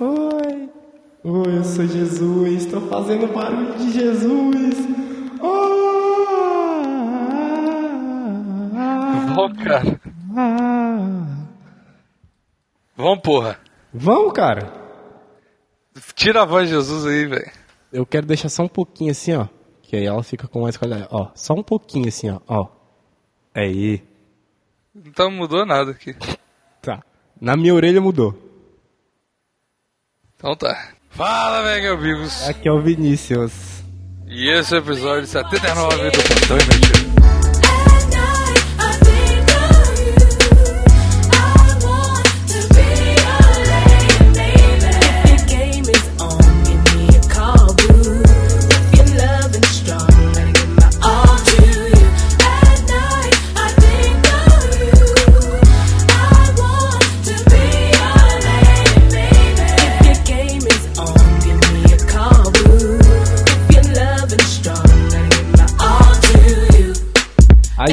Oi. Oi, eu sou Jesus. Estou fazendo barulho de Jesus. Vamos, cara. Vamos, porra. Vamos, cara. Tira a voz de Jesus aí, velho. Eu quero deixar só um pouquinho assim, ó. Que aí ela fica com mais qualidade. Ó, só um pouquinho assim, ó. Ó. Aí. Então mudou nada aqui. Tá. Na minha orelha mudou. Então tá. Fala, velho, amigos. Aqui é o Vinícius. E esse é o episódio 79 do Plantão Inútil.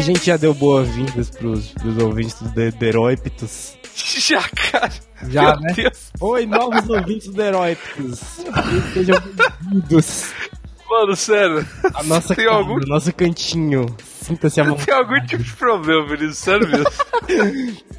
Gente já deu boas-vindas pros, pros ouvintes do De- Deróipitos. Já, cara. Já, Meu né? Deus. Oi, novos ouvintes do Deróipitos. Sejam bem-vindos Mano, sério. à nossa Tem algum- nosso cantinho. Sinta-se à vontade. Tem algum tipo de problema, Vinícius, sério mesmo.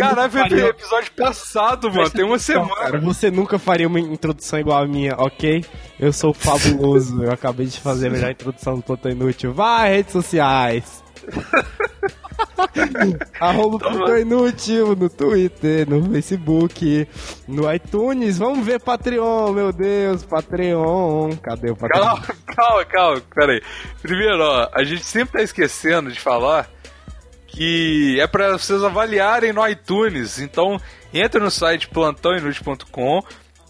Caralho, foi faria- episódio passado, mano. Tem uma semana. cara, você nunca faria uma introdução igual a minha, ok? Eu sou fabuloso. Eu acabei de fazer a melhor introdução do Plantão Inútil. Vai, redes sociais. Arroba Plantão Inútil no Twitter, no Facebook, no iTunes. Vamos ver Patreon, meu Deus, Patreon. Cadê o Patreon? Calma, calma, calma. Pera aí. Primeiro, ó, a gente sempre tá esquecendo de falar que é pra vocês avaliarem no iTunes. Então, entra no site plantãoinútil.com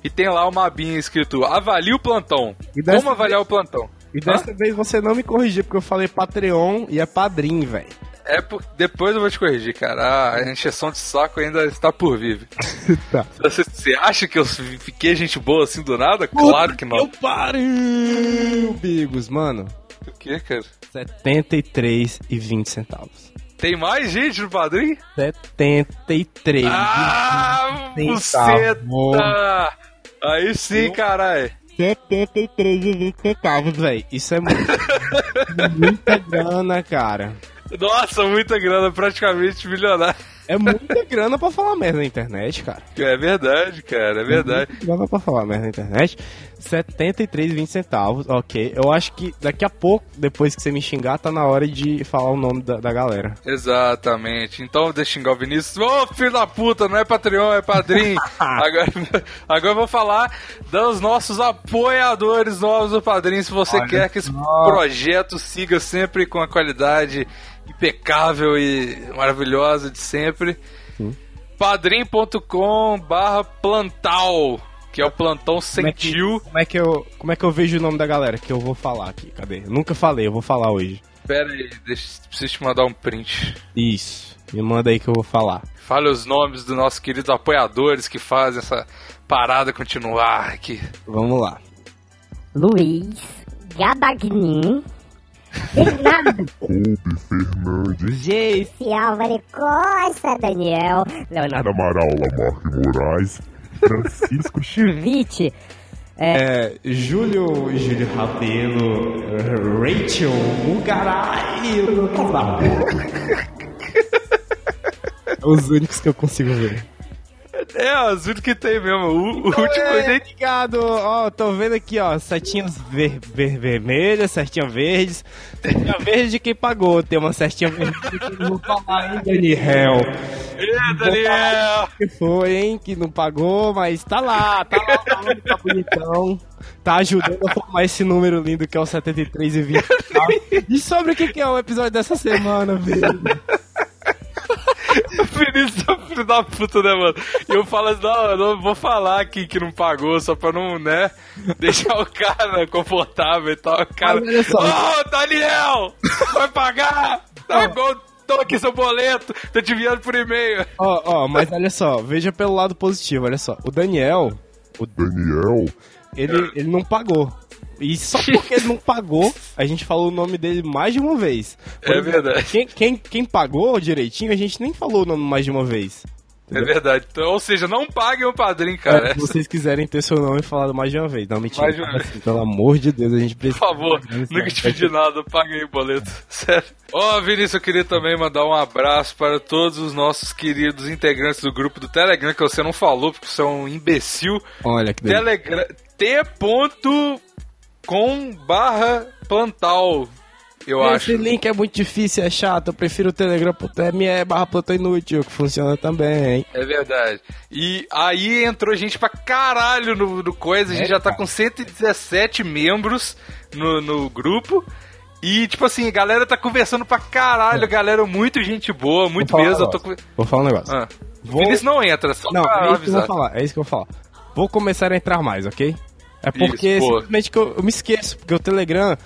e tem lá uma abinha escrito Avalie o plantão. Como avaliar o plantão? E dessa vez você não me corrigiu, porque eu falei Patreon e é padrinho, velho. É por... Depois eu vou te corrigir, cara. A encheção de saco ainda está por vir. tá. Você, você acha que eu fiquei gente boa assim do nada? Claro que Eu não. pariu, Bigos, mano. O que, cara? 73 e 20 centavos. Tem mais gente no padrinho? 73 Ah, buceta! Aí sim, caralho. 73 e 20 centavos, velho. Isso é muito, muita grana, cara. Nossa, muita grana, praticamente milionário. É muita grana pra falar merda na internet, cara. É verdade, cara, é verdade. Muita grana pra falar merda na internet. 73 e 20 centavos, ok. Eu acho que daqui a pouco, depois que você me xingar, tá na hora de falar o nome da, da galera. Exatamente. Então deixa eu xingar o Vinícius. Ô, filho da puta, não é Patreon, é padrinho. agora, agora eu vou falar dos nossos apoiadores novos do padrinho. Se você Olha quer que esse só. projeto siga sempre com a qualidade impecável e maravilhosa de sempre. padrim.com barra plantal, que é o plantão Como é que- sentiu. Como é, que eu, como é que eu vejo o nome da galera? Que eu vou falar aqui, cadê? Eu nunca falei, eu vou falar hoje. Pera aí, deixa, preciso te mandar um print. Isso, me manda aí que eu vou falar. Fale os nomes dos nossos queridos apoiadores que fazem essa parada continuar aqui. Vamos lá. Luiz, Gabagnin, Fernando, Gente, Álvaro Costa, Daniel, Leonardo Amaral Lamarque Moraes, Francisco Chuvite, é, Júlio, Júlio Rabelo, Rachel, Ugaray, Lucas Barbosa. Os únicos que eu consigo ver. É, as únicas que tem mesmo. O, o último É, Obrigado, ó, tô vendo aqui, ó, setinhas ver, ver- vermelhas, setinha verdes, setinha verde de quem pagou, tem uma setinha verde que eu não vou falar, hein, Daniel. Ê, Daniel! que foi, hein, que não pagou, mas tá lá, tá lá, tá, lá, tá bonitão. Tá ajudando a formar esse número lindo que é o 73 e 20. E sobre o que, que é o episódio dessa semana, velho? O Vinícius é um filho da puta, né, mano? E eu falo assim, não, eu não vou falar aqui que não pagou, só pra não, né, deixar o cara confortável e tal. O cara, ô, Daniel, vai pagar? Tá bom, toma aqui seu boleto, tô te enviando por e-mail. Ó, ó, mas olha só, veja pelo lado positivo, olha só. O Daniel, Daniel, ele, ele não pagou. E só porque ele não pagou, a gente falou o nome dele mais de uma vez. Por É exemplo, verdade. Quem, quem, quem pagou direitinho, a gente nem falou o nome mais de uma vez. É verdade. Então, ou seja, não paguem o padrinho, cara. É, se vocês quiserem ter seu nome falado mais de uma vez. Não, mentira. Mais de uma Assim, pelo amor de Deus, a gente Por precisa. favor, nunca te pedi nada, pague aí o boleto. Sério. Ó, Vinícius, eu queria também mandar um abraço para todos os nossos queridos integrantes do grupo do Telegram, que você não falou, porque você é um imbecil. Olha que delícia. Telegram. T.com barra plantal, eu Esse acho. link é muito difícil, é chato. Eu prefiro o telegram.me barra plantão inútil, que funciona também. É verdade. E aí entrou gente pra caralho no, no coisa. A gente É, já tá cara. com 117 membros no, no grupo. E, tipo assim, a galera tá conversando pra caralho. Galera, muito gente boa, muito Vou mesmo. um tô com... Vou falar um negócio. Ah. Vou- Vinícius não entra, só Não, pra é isso que eu vou avisar. falar, é isso que eu vou falar. Vou começar a entrar mais, ok? É porque Isso, simplesmente que eu, eu me esqueço, porque o Telegram,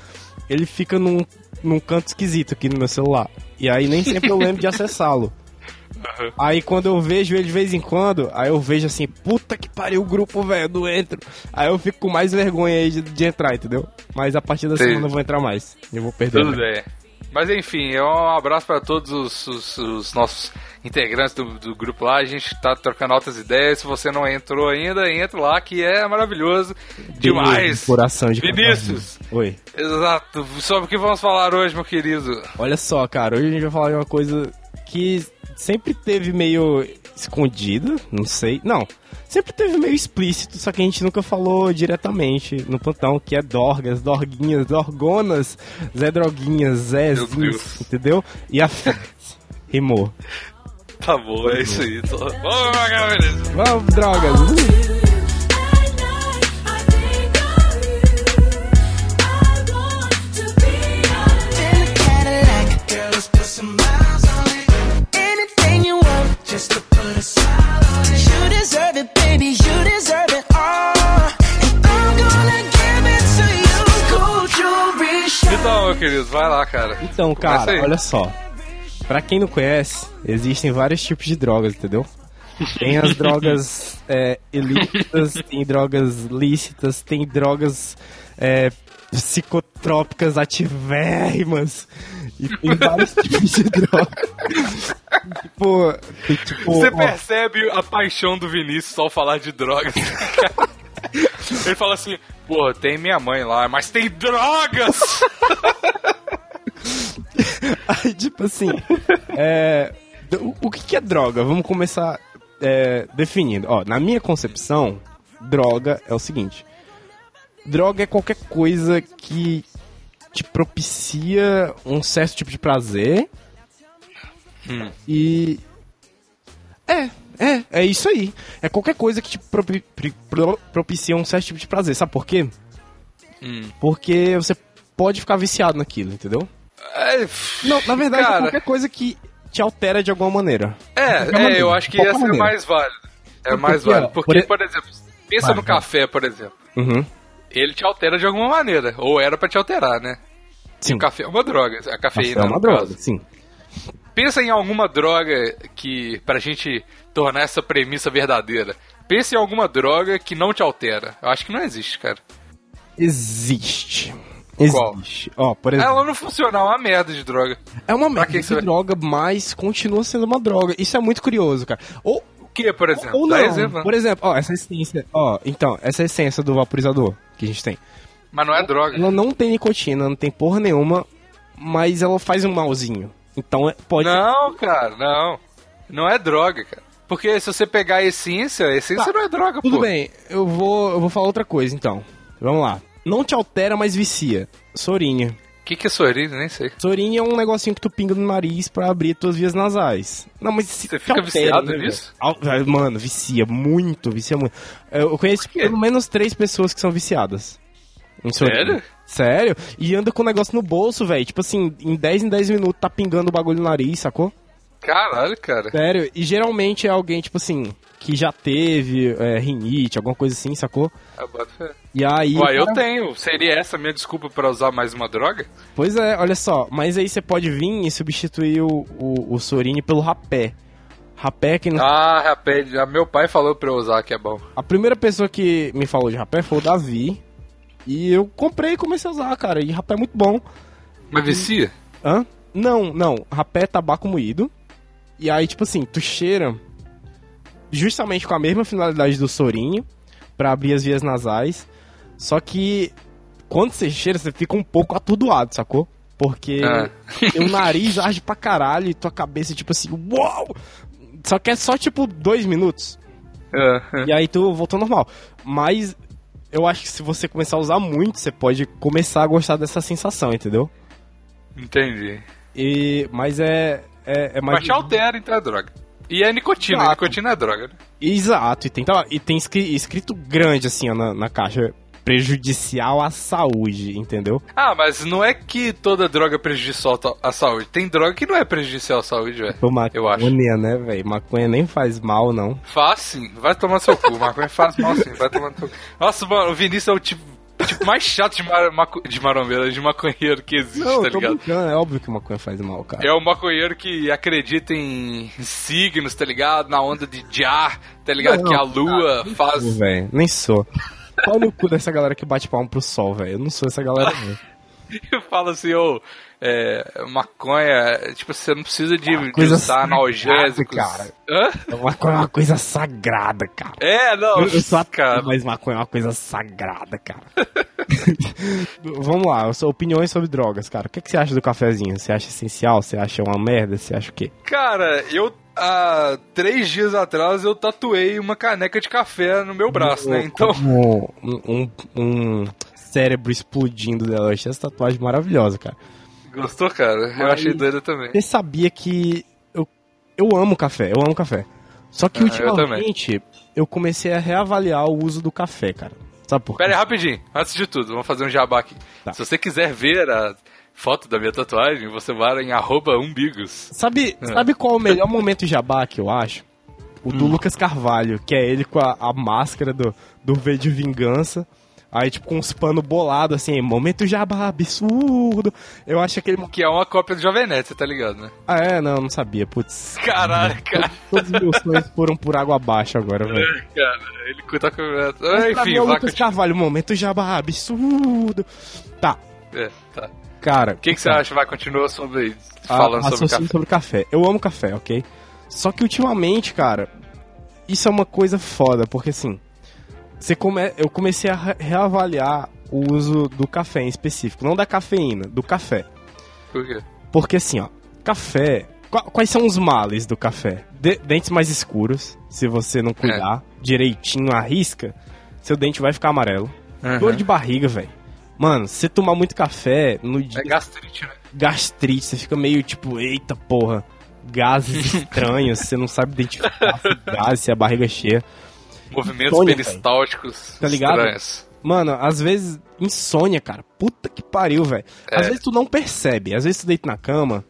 ele fica num, num canto esquisito aqui no meu celular. E aí nem sempre eu lembro de acessá-lo. Aham. Aí quando eu vejo ele de vez em quando, aí eu vejo assim, puta que pariu o grupo, velho, não entro. Aí eu fico com mais vergonha aí de, de entrar, entendeu? Mas a partir da Sim. semana eu vou entrar mais. Eu vou perder. Tudo né? bem. Mas enfim, é um abraço para todos os, os- os nossos integrantes do, do grupo lá. A gente tá trocando altas ideias. Se você não entrou ainda, entra lá que é maravilhoso demais. Coração de Vinícius. Oi. Exato. Sobre o que vamos falar hoje, meu querido? Olha só, cara, hoje a gente vai falar de uma coisa que sempre teve meio escondida, não sei. Não, sempre teve meio explícito, só que a gente nunca falou diretamente no plantão, que é dorgas, dorguinhas, dorgonas, Zé Droguinhas, Zézinhos, entendeu? E a Rimou. Tá bom, é isso aí. Tô... Vamos. Vamos, drogas! Uh! At night, I think querido, vai lá, cara. Então, Começa cara, aí. olha só. Pra quem não conhece, existem vários tipos de drogas, entendeu? Tem as drogas é, ilícitas, tem drogas lícitas, tem drogas é, psicotrópicas ativérrimas. E tem vários tipos de droga. tipo, tem, tipo Você ó, percebe a paixão do Vinícius ao falar de drogas. Ele fala assim, pô, tem minha mãe lá, mas tem drogas! Aí, tipo assim, é, o, o que, que é droga? Vamos começar é, definindo. Ó, na minha concepção, droga é o seguinte: droga é qualquer coisa que te propicia um certo tipo de prazer Hum. e. É, é, é isso aí. É qualquer coisa que te propi- pro- propicia um certo tipo de prazer. Sabe por quê? Hum. Porque você pode ficar viciado naquilo, entendeu? É, Não, na verdade, é Cara. qualquer coisa que te altera de alguma maneira. é, maneira, é, eu acho que essa é maneira. mais válida. É Por mais. Por Porque, e- por exemplo, pensa Vai, no vai. café, por exemplo. Uhum. Ele te altera de alguma maneira. Ou era pra te alterar, né? Sim. O café é uma droga. A Café cafeína é uma droga, caso. sim. Pensa em alguma droga que, pra gente tornar essa premissa verdadeira, pensa em alguma droga que não te altera. Eu acho que não existe, cara. Existe. Qual? Existe. Ó, por exemplo, Ela não funciona, é uma merda de droga. é uma merda que de vai- droga, mas continua sendo uma droga. Isso é muito curioso, cara. Ou, O que, por exemplo? ou Dá não. exemplo. Por exemplo, ó, essa essência, ó, então, essa essência do vaporizador que a gente tem. Mas não é droga. Ela não tem nicotina, não tem porra nenhuma, mas ela faz um malzinho. Então é- pode Não, cara, não. Não é droga, cara. Porque se você pegar a essência, a essência Tá, não é droga, Tudo pô. bem, eu vou, eu vou falar outra coisa então. Vamos lá. Não te altera, mas vicia. Sorinha. O que, que é sorriso? Nem sei. Sorinha é um negocinho que tu pinga no nariz pra abrir tuas vias nasais. Não, mas se Você fica viciado né, nisso? velho, Mano, vicia muito, vicia muito. Eu conheço pelo menos três pessoas que são viciadas. Sorinha. Sério? Sério? E anda com o negócio no bolso, velho. Tipo assim, em 10 em 10 minutos tá pingando o bagulho no nariz, sacou? Caralho, cara. Sério, e geralmente é alguém, tipo assim, que já teve é, rinite, alguma coisa assim, sacou? Eu boto fé. E aí. Ué, eu cara- tenho. Seria essa a minha desculpa pra usar mais uma droga? Pois é, olha só, mas aí você pode vir e substituir o, o, o Sorini pelo rapé. Rapé que não. Ah, já meu pai falou pra eu usar que é bom. A primeira pessoa que me falou de rapé foi o Davi. E eu comprei e comecei a usar, cara. E rapé é muito bom. Mas vicia? Hã? Não, não. Rapé é tabaco moído. E aí, tipo assim, tu cheira. justamente com a mesma finalidade do sorinho, pra abrir as vias nasais. Só que quando você cheira, você fica um pouco atordoado, sacou? Porque Ah. teu nariz arde pra caralho e tua cabeça, tipo assim, uau! Só que é só, tipo, dois minutos. É, é. E aí tu voltou normal. Mas eu acho que se você começar a usar muito, você pode começar a gostar dessa sensação, entendeu? Entendi. E, mas é, é, é mais. Mas te altera entre a droga. E é nicotina, Exato. nicotina é droga, né? Exato, e tem, tá, e tem escri- escrito grande assim ó, na, na caixa. Prejudicial à saúde, entendeu? Ah, mas não é que toda droga é prejudicial à saúde. Tem droga que não é prejudicial à saúde, velho. Maconha, Eu acho. né, velho? Maconha nem faz mal, não. Faz sim, vai tomar seu cu. Maconha faz mal sim, vai tomar seu cu. Nossa, mano, o Vinícius é o tipo, tipo mais chato de, mar, maco, de marombeiro, de maconheiro que existe, Não, tá ligado? brincando, é óbvio que maconha faz mal, cara. É o maconheiro que acredita em signos, tá ligado? Na onda de, de ar, tá ligado? Não, que a lua faz. velho, nem sou. Qual no cu dessa galera que bate palmo pro sol, velho? Eu não sou essa galera, não. Eu falo assim, ô, é, maconha, tipo, você não precisa de, de coisa usar analgésicos. sagrada, Hã? Maconha é uma coisa sagrada, cara. É, não, Eu, eu sou cara. mas maconha é uma coisa sagrada, cara. Vamos lá, opiniões sobre drogas, cara. O que, que você acha do cafezinho? Você acha essencial? Você acha uma merda? Você acha o quê? Cara, eu há três dias atrás eu tatuei uma caneca de café no meu braço, né? Então. Um, um, um cérebro explodindo dela. Eu achei essa tatuagem maravilhosa, cara. Gostou, cara? Eu achei doida também. Você sabia que eu, eu amo café, eu amo café. Só que Ah, eu ultimamente eu, comecei a reavaliar o uso do café, cara. Sabe por quê? Pera aí, rapidinho. Antes de tudo, vamos fazer um jabá aqui. Tá. Se você quiser ver a foto da minha tatuagem, você vai em arroba umbigos. Sabe, É. sabe qual é o melhor momento jabá que eu acho? O Hum. do Lucas Carvalho, que é ele com a, a máscara do, do V de Vingança. Aí, tipo, com uns panos bolados, assim, momento jabá, absurdo. Eu acho aquele. Que é uma cópia do Jovem Nerd, você tá ligado, né? Ah, é? Não, não sabia, putz. Caralho, cara. Todos os meus sonhos foram por água abaixo agora, velho. cara, ele tá com... Mas mim Enfim, é o Lucas. Carvalho, momento jabá, absurdo. Tá, É, tá. Cara. O que, que você acha? Vai, continua sobre... a- Falando sobre raciocínio café. sobre café. Eu amo café, ok? Só que ultimamente, cara, isso é uma coisa foda, porque assim, você come... eu comecei a re- reavaliar o uso do café em específico, não da cafeína, do café. Por quê? Porque assim, ó, café. qua- Quais são os males do café? De- dentes mais escuros, se você não cuidar direitinho, arrisca, seu dente vai ficar amarelo. Uhum. Dor de barriga, velho. Mano, se você tomar muito café no dia É gastrite, né? gastrite, você fica meio tipo, eita porra, gases estranhos, você não sabe identificar se é gás, se a barriga é cheia. Movimentos Insônia, peristálticos Tá ligado? estranhos. Mano, às vezes, insônia, cara. Puta que pariu, velho. Às É. vezes tu não percebe. Às vezes tu deita na cama,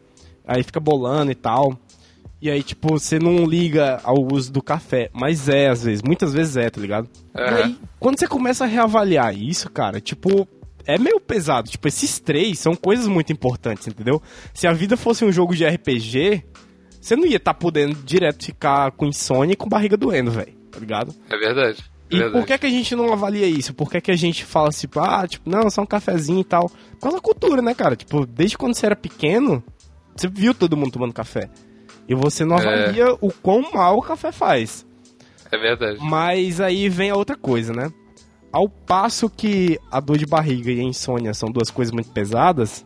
aí fica bolando e tal. E aí, tipo, você não liga ao uso do café. Mas é, às vezes. Muitas vezes é, tá ligado? E Aham. aí, quando você começa a reavaliar isso, cara, tipo, é meio pesado. Tipo, esses três são coisas muito importantes, entendeu? Se a vida fosse um jogo de RPG, você não ia estar podendo direto ficar com insônia e com barriga doendo, velho. Tá ligado? É verdade. É E verdade. por que, que a gente não avalia isso? Por que, que a gente fala assim, tipo, ah, tipo, não, só um cafezinho e tal? Por causa da cultura, né, cara? Tipo, desde quando você era pequeno, você viu todo mundo tomando café. E você não É. avalia o quão mal o café faz. É verdade. Mas aí vem a outra coisa, né? Ao passo que a dor de barriga e a insônia são duas coisas muito pesadas,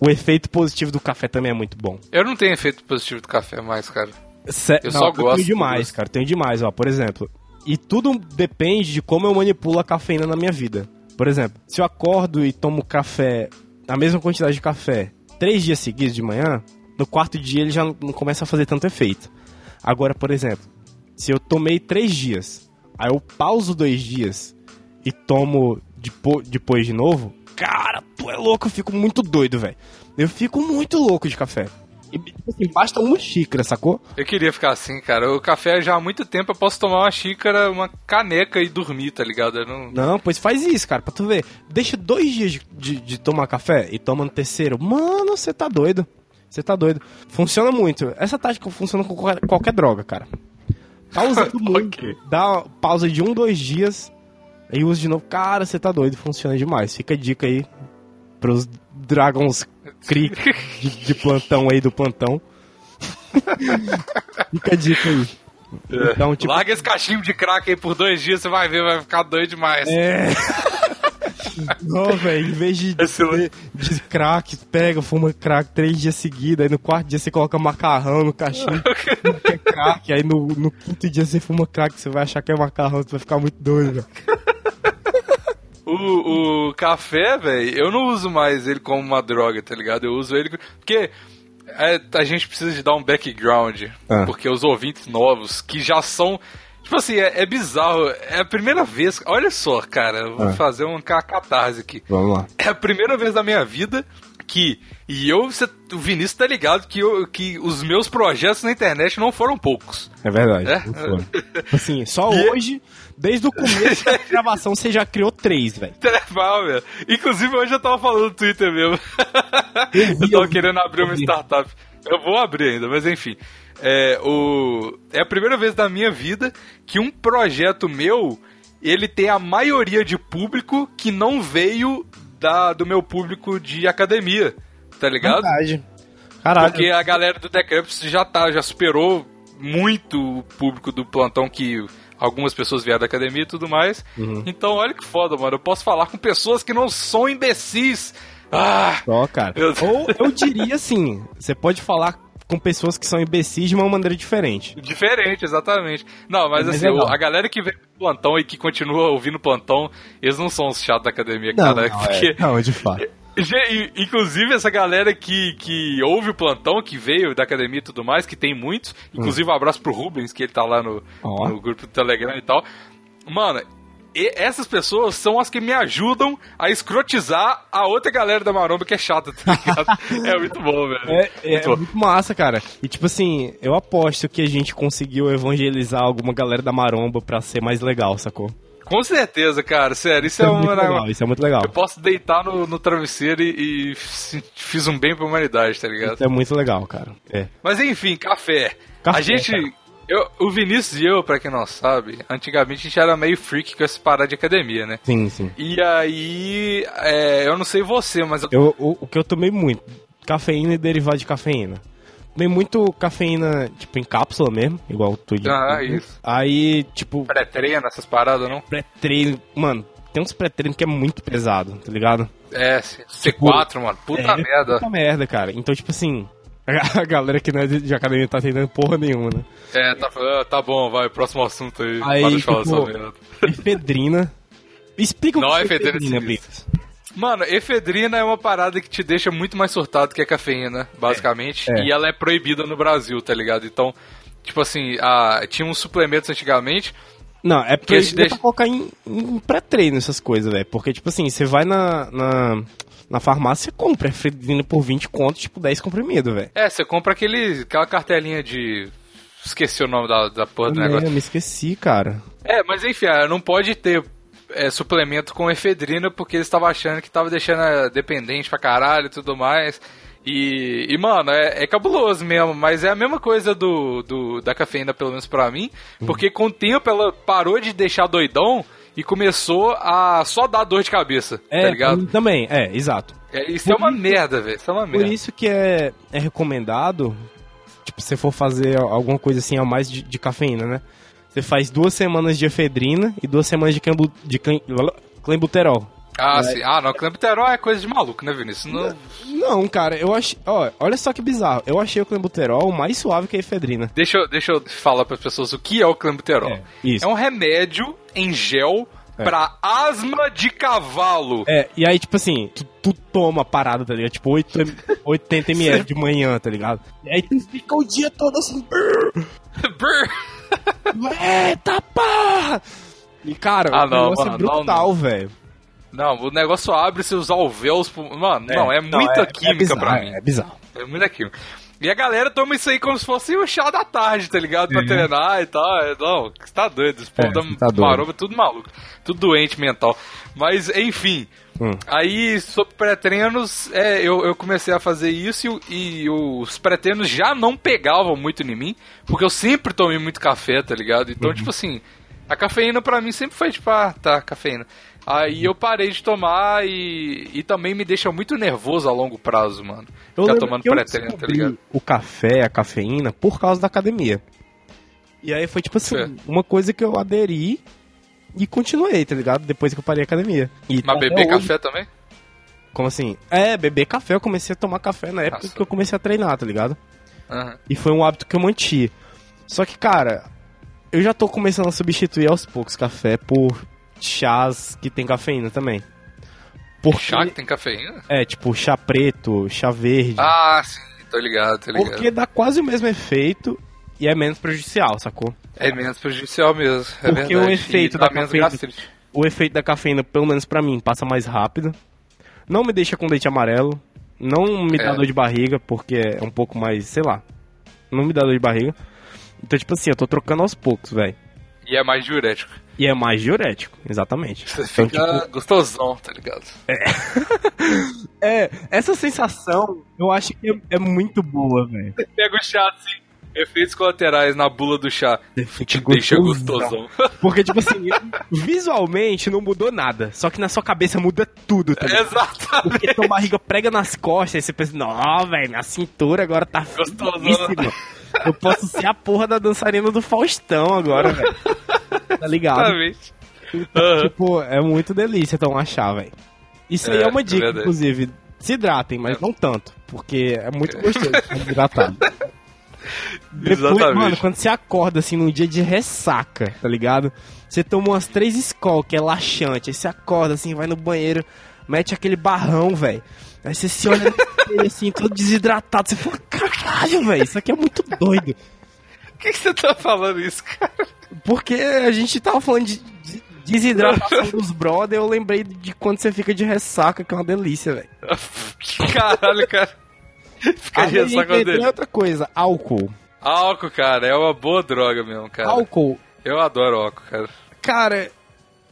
o efeito positivo do café também é muito bom. Eu não tenho efeito positivo do café mais, cara. Sé- Eu só gosto tenho demais, cara. Tenho demais, ó. Por exemplo. E tudo depende de como eu manipulo a cafeína na minha vida. Por exemplo, se eu acordo e tomo café, a mesma quantidade de café, três dias seguidos de manhã, no quarto dia ele já não não começa a fazer tanto efeito. Agora, por exemplo, se eu tomei três dias, aí eu pauso dois dias e tomo depo- depois de novo, cara, tu é louco, eu fico muito doido, velho. Eu fico muito louco de café. E, tipo assim, basta uma xícara, sacou? Eu queria ficar assim, cara. O café já há muito tempo eu posso tomar uma xícara, uma caneca e dormir, tá ligado? Não... Não, pois faz isso, cara, pra tu ver. Deixa dois dias de, de- de tomar café e toma no terceiro. Mano, você tá doido. Você tá doido. Funciona muito. Essa tática funciona com qualquer, qualquer droga, cara. Tá usando muito. Ok. Dá pausa de um, dois dias. Aí usa de novo. Cara, você tá doido. Funciona demais. Fica a dica aí pros Dragons Creek de, de plantão aí do plantão. Fica a dica aí. Então, tipo. Larga esse cachimbo de crack aí por dois dias, você vai ver, vai ficar doido demais. É. Não, velho, em vez de, de, de crack, pega, fuma crack três dias seguidos, aí no quarto dia você coloca macarrão no cachimbo, que é crack, aí no, no quinto dia você fuma crack, você vai achar que é macarrão, você vai ficar muito doido, velho. O, o café, velho, eu não uso mais ele como uma droga, tá ligado? Eu uso ele porque é, a gente precisa de dar um background. Ah. Porque os ouvintes novos, que já são. Tipo assim, é, é bizarro. É a primeira vez. Olha só, cara, vou Ah. fazer um ca- catarse aqui. Vamos lá. É a primeira vez da minha vida que. E eu, cê- o Vinícius tá ligado que, eu, que os meus projetos na internet não foram poucos. É verdade. É? não. Assim, só E- hoje, desde o começo da gravação, você já criou três, velho. Televal, velho. Inclusive, hoje eu tava falando no Twitter mesmo. Eu eu vi, tava eu vi, querendo abrir eu uma startup. Eu vou abrir ainda, mas enfim. É, o... é a primeira vez da minha vida que um projeto meu ele tem a maioria de público que não veio da, do meu público de academia. Tá ligado? Verdade. Caralho. Porque a galera do Decrepus já tá, já superou muito o público do plantão que algumas pessoas vieram da academia e tudo mais. Uhum. Então, olha que foda, mano. Eu posso falar com pessoas que não são imbecis. Ah! Só, cara. Eu- Ou eu diria assim, você pode falar com pessoas que são imbecis de uma maneira diferente. Diferente, exatamente. Não, mas Mas assim, é a galera que vem do plantão e que continua ouvindo plantão, eles não são os chatos da academia, cara. porque é, não, de fato. Inclusive, essa galera que, que ouve o plantão, que veio da academia e tudo mais, que tem muitos. Inclusive, um abraço pro Rubens, que ele tá lá no, Ó. no grupo do Telegram e tal. Mano, e- essas pessoas são as que me ajudam a escrotizar a outra galera da maromba que é chata, tá ligado? é muito bom, velho. É, é muito bom. muito massa, cara. E tipo assim, eu aposto que a gente conseguiu evangelizar alguma galera da maromba pra ser mais legal, sacou? Com certeza, cara. Sério, isso, Isso é, é, muito uma. legal, isso é muito legal. Eu posso deitar no, no travesseiro e, e fiz um bem pra humanidade, tá ligado? Isso é muito legal, cara. É. Mas enfim, café. Café, a gente. cara. Eu- o Vinícius e eu, pra quem não sabe, antigamente a gente era meio freak com essa parada de academia, né? Sim, sim. E aí, é, eu não sei você, mas eu, o, o que eu tomei muito, cafeína e derivado de cafeína. Tomei muito cafeína, tipo, em cápsula mesmo, igual tu Ah, isso. Aí, tipo, pré-treino, essas paradas, não? pré-treino. Mano, tem uns pré-treino que é muito pesado, tá ligado? É, C- C4, mano. Puta é, merda. Puta merda, cara. Então, tipo assim, a galera que não é de de academia tá tentando porra nenhuma, né? É, tá, ah, tá bom, vai, próximo assunto aí. Aí, falar tipo. Efedrina. Explica o Não, que é efedrina efedrina, sim. Brito. Mano, efedrina é uma parada que te deixa muito mais surtado que a cafeína, basicamente. É, é. E ela é proibida no Brasil, tá ligado? Então, tipo assim, a, tinha uns suplementos antigamente. Não, é porque gente deixa- deixa... colocar em, em pré-treino essas coisas, velho. Porque, tipo assim, você vai na, na, na farmácia, você compra efedrina por 20 contos, tipo 10 comprimidos, velho. É, você compra aquele, aquela cartelinha de. Esqueci o nome da, da porra do É, negócio. Eu me esqueci, cara. É, mas enfim, ah, não pode ter é, suplemento com efedrina porque eles estavam achando que tava deixando a dependente pra caralho e tudo mais. E, e mano, é, é cabuloso mesmo, mas é a mesma coisa do, do da cafeína, pelo menos pra mim, porque com o tempo ela parou de deixar doidão e começou a só dar dor de cabeça, É, tá ligado? também, é, exato. É, isso é por uma isso- merda, velho. Isso é uma Por merda. isso que é, é recomendado, tipo, se você for fazer alguma coisa assim a mais de, de cafeína, né? Você faz duas semanas de efedrina e duas semanas de, clembu, de clem- clenbuterol. Ah, sim. Ah, não, clenbuterol é coisa de maluco, né, Vinícius? Não... Não, cara, eu achei. Ó, olha só que bizarro. Eu achei o clenbuterol mais suave que a efedrina. Deixa, eu- deixa eu falar para as pessoas o que é o clenbuterol. É, isso. É um remédio em gel pra asma de cavalo. É, e aí, tipo assim, tu, tu toma a parada, tá ligado? Tipo, 8, 80 ml de manhã, tá ligado? E aí tu fica o dia todo assim. brrr, Brr. Eita porra! E cara, Ah, o não, negócio mano, é brutal, velho. Não, o negócio abre seus alvéolos. pro- Mano, não, é muita química bizarro, pra mim. É bizarro. É muita química. E a galera toma isso aí como se fosse o chá da tarde, tá ligado? Pra treinar e tal. É, Não, você tá doido. Esse povo É, da tá doido. maromba é tudo maluco. Tudo doente mental. Mas, enfim. Hum. Aí, sobre pré-treinos, é, eu, eu comecei a fazer isso e, e os pré-treinos já não pegavam muito em mim, porque eu sempre tomei muito café, tá ligado? Uhum. Então, tipo assim, a cafeína pra mim sempre foi tipo, ah, tá, cafeína. Aí eu parei de tomar e, e também me deixa muito nervoso a longo prazo, mano. Eu Ficar tomando que eu pré-treino, tá ligado? O café, a cafeína, por causa da academia. E aí foi tipo assim, uma coisa que eu aderi e continuei, tá ligado? Depois que eu parei a academia. E Mas beber hoje- café também? Como assim? É, beber café, eu comecei a tomar café na época Nossa. que eu comecei a treinar, tá ligado? Aham. E foi um hábito que eu mantive. Só que, cara, eu já tô começando a substituir aos poucos café por chás que tem cafeína também. Porque, Chá que tem cafeína? É, tipo, chá preto, chá verde. Ah, sim, tô ligado, tô ligado. porque dá quase o mesmo efeito e é menos prejudicial, sacou? É menos prejudicial mesmo, é Porque verdade. o efeito E da cafeína- gastrite. O efeito da cafeína, pelo menos pra mim, passa mais rápido. Não me deixa com dente amarelo. Não me dá É. dor de barriga, porque é um pouco mais, sei lá. Não me dá dor de barriga. Então, tipo assim, eu tô trocando aos poucos, velho. E é mais diurético. E é mais diurético, exatamente. Você Então, fica tipo, gostosão, tá ligado? é, essa sensação eu acho que é, é muito boa, velho. Pega o chá assim, efeitos colaterais na bula do chá. Fica Te deixa gostosão. Porque, tipo assim, visualmente não mudou nada. Só que na sua cabeça muda tudo, tá ligado? Exatamente. Porque tua barriga prega nas costas e você pensa, não, velho, minha cintura agora tá Gostosona. finíssima. Eu posso ser a porra da dançarina do Faustão agora, velho. Tá ligado? Exatamente. Então, Aham. tipo, é muito delícia tomar chá, velho. Isso aí É, é uma é dica, verdade. inclusive. Se hidratem, mas não tanto. Porque é muito gostoso ficar hidratado. Depois, Exatamente. mano, quando você acorda assim num dia de ressaca, tá ligado? Você toma umas três Skol, que é laxante, aí você acorda assim, vai no banheiro, mete aquele barrão, velho. Aí você se olha assim, todo desidratado, você fala, caralho, velho, isso aqui é muito doido. Por que, que você tá falando isso, cara? Porque a gente tava falando de, de desidratação dos brother, eu lembrei de quando você fica de ressaca, que é uma delícia, velho. Caralho, cara. Ficaria Aí, só com tem dele. outra coisa, álcool. Álcool, cara, é uma boa droga mesmo, cara. Álcool, Eu adoro álcool, cara. cara,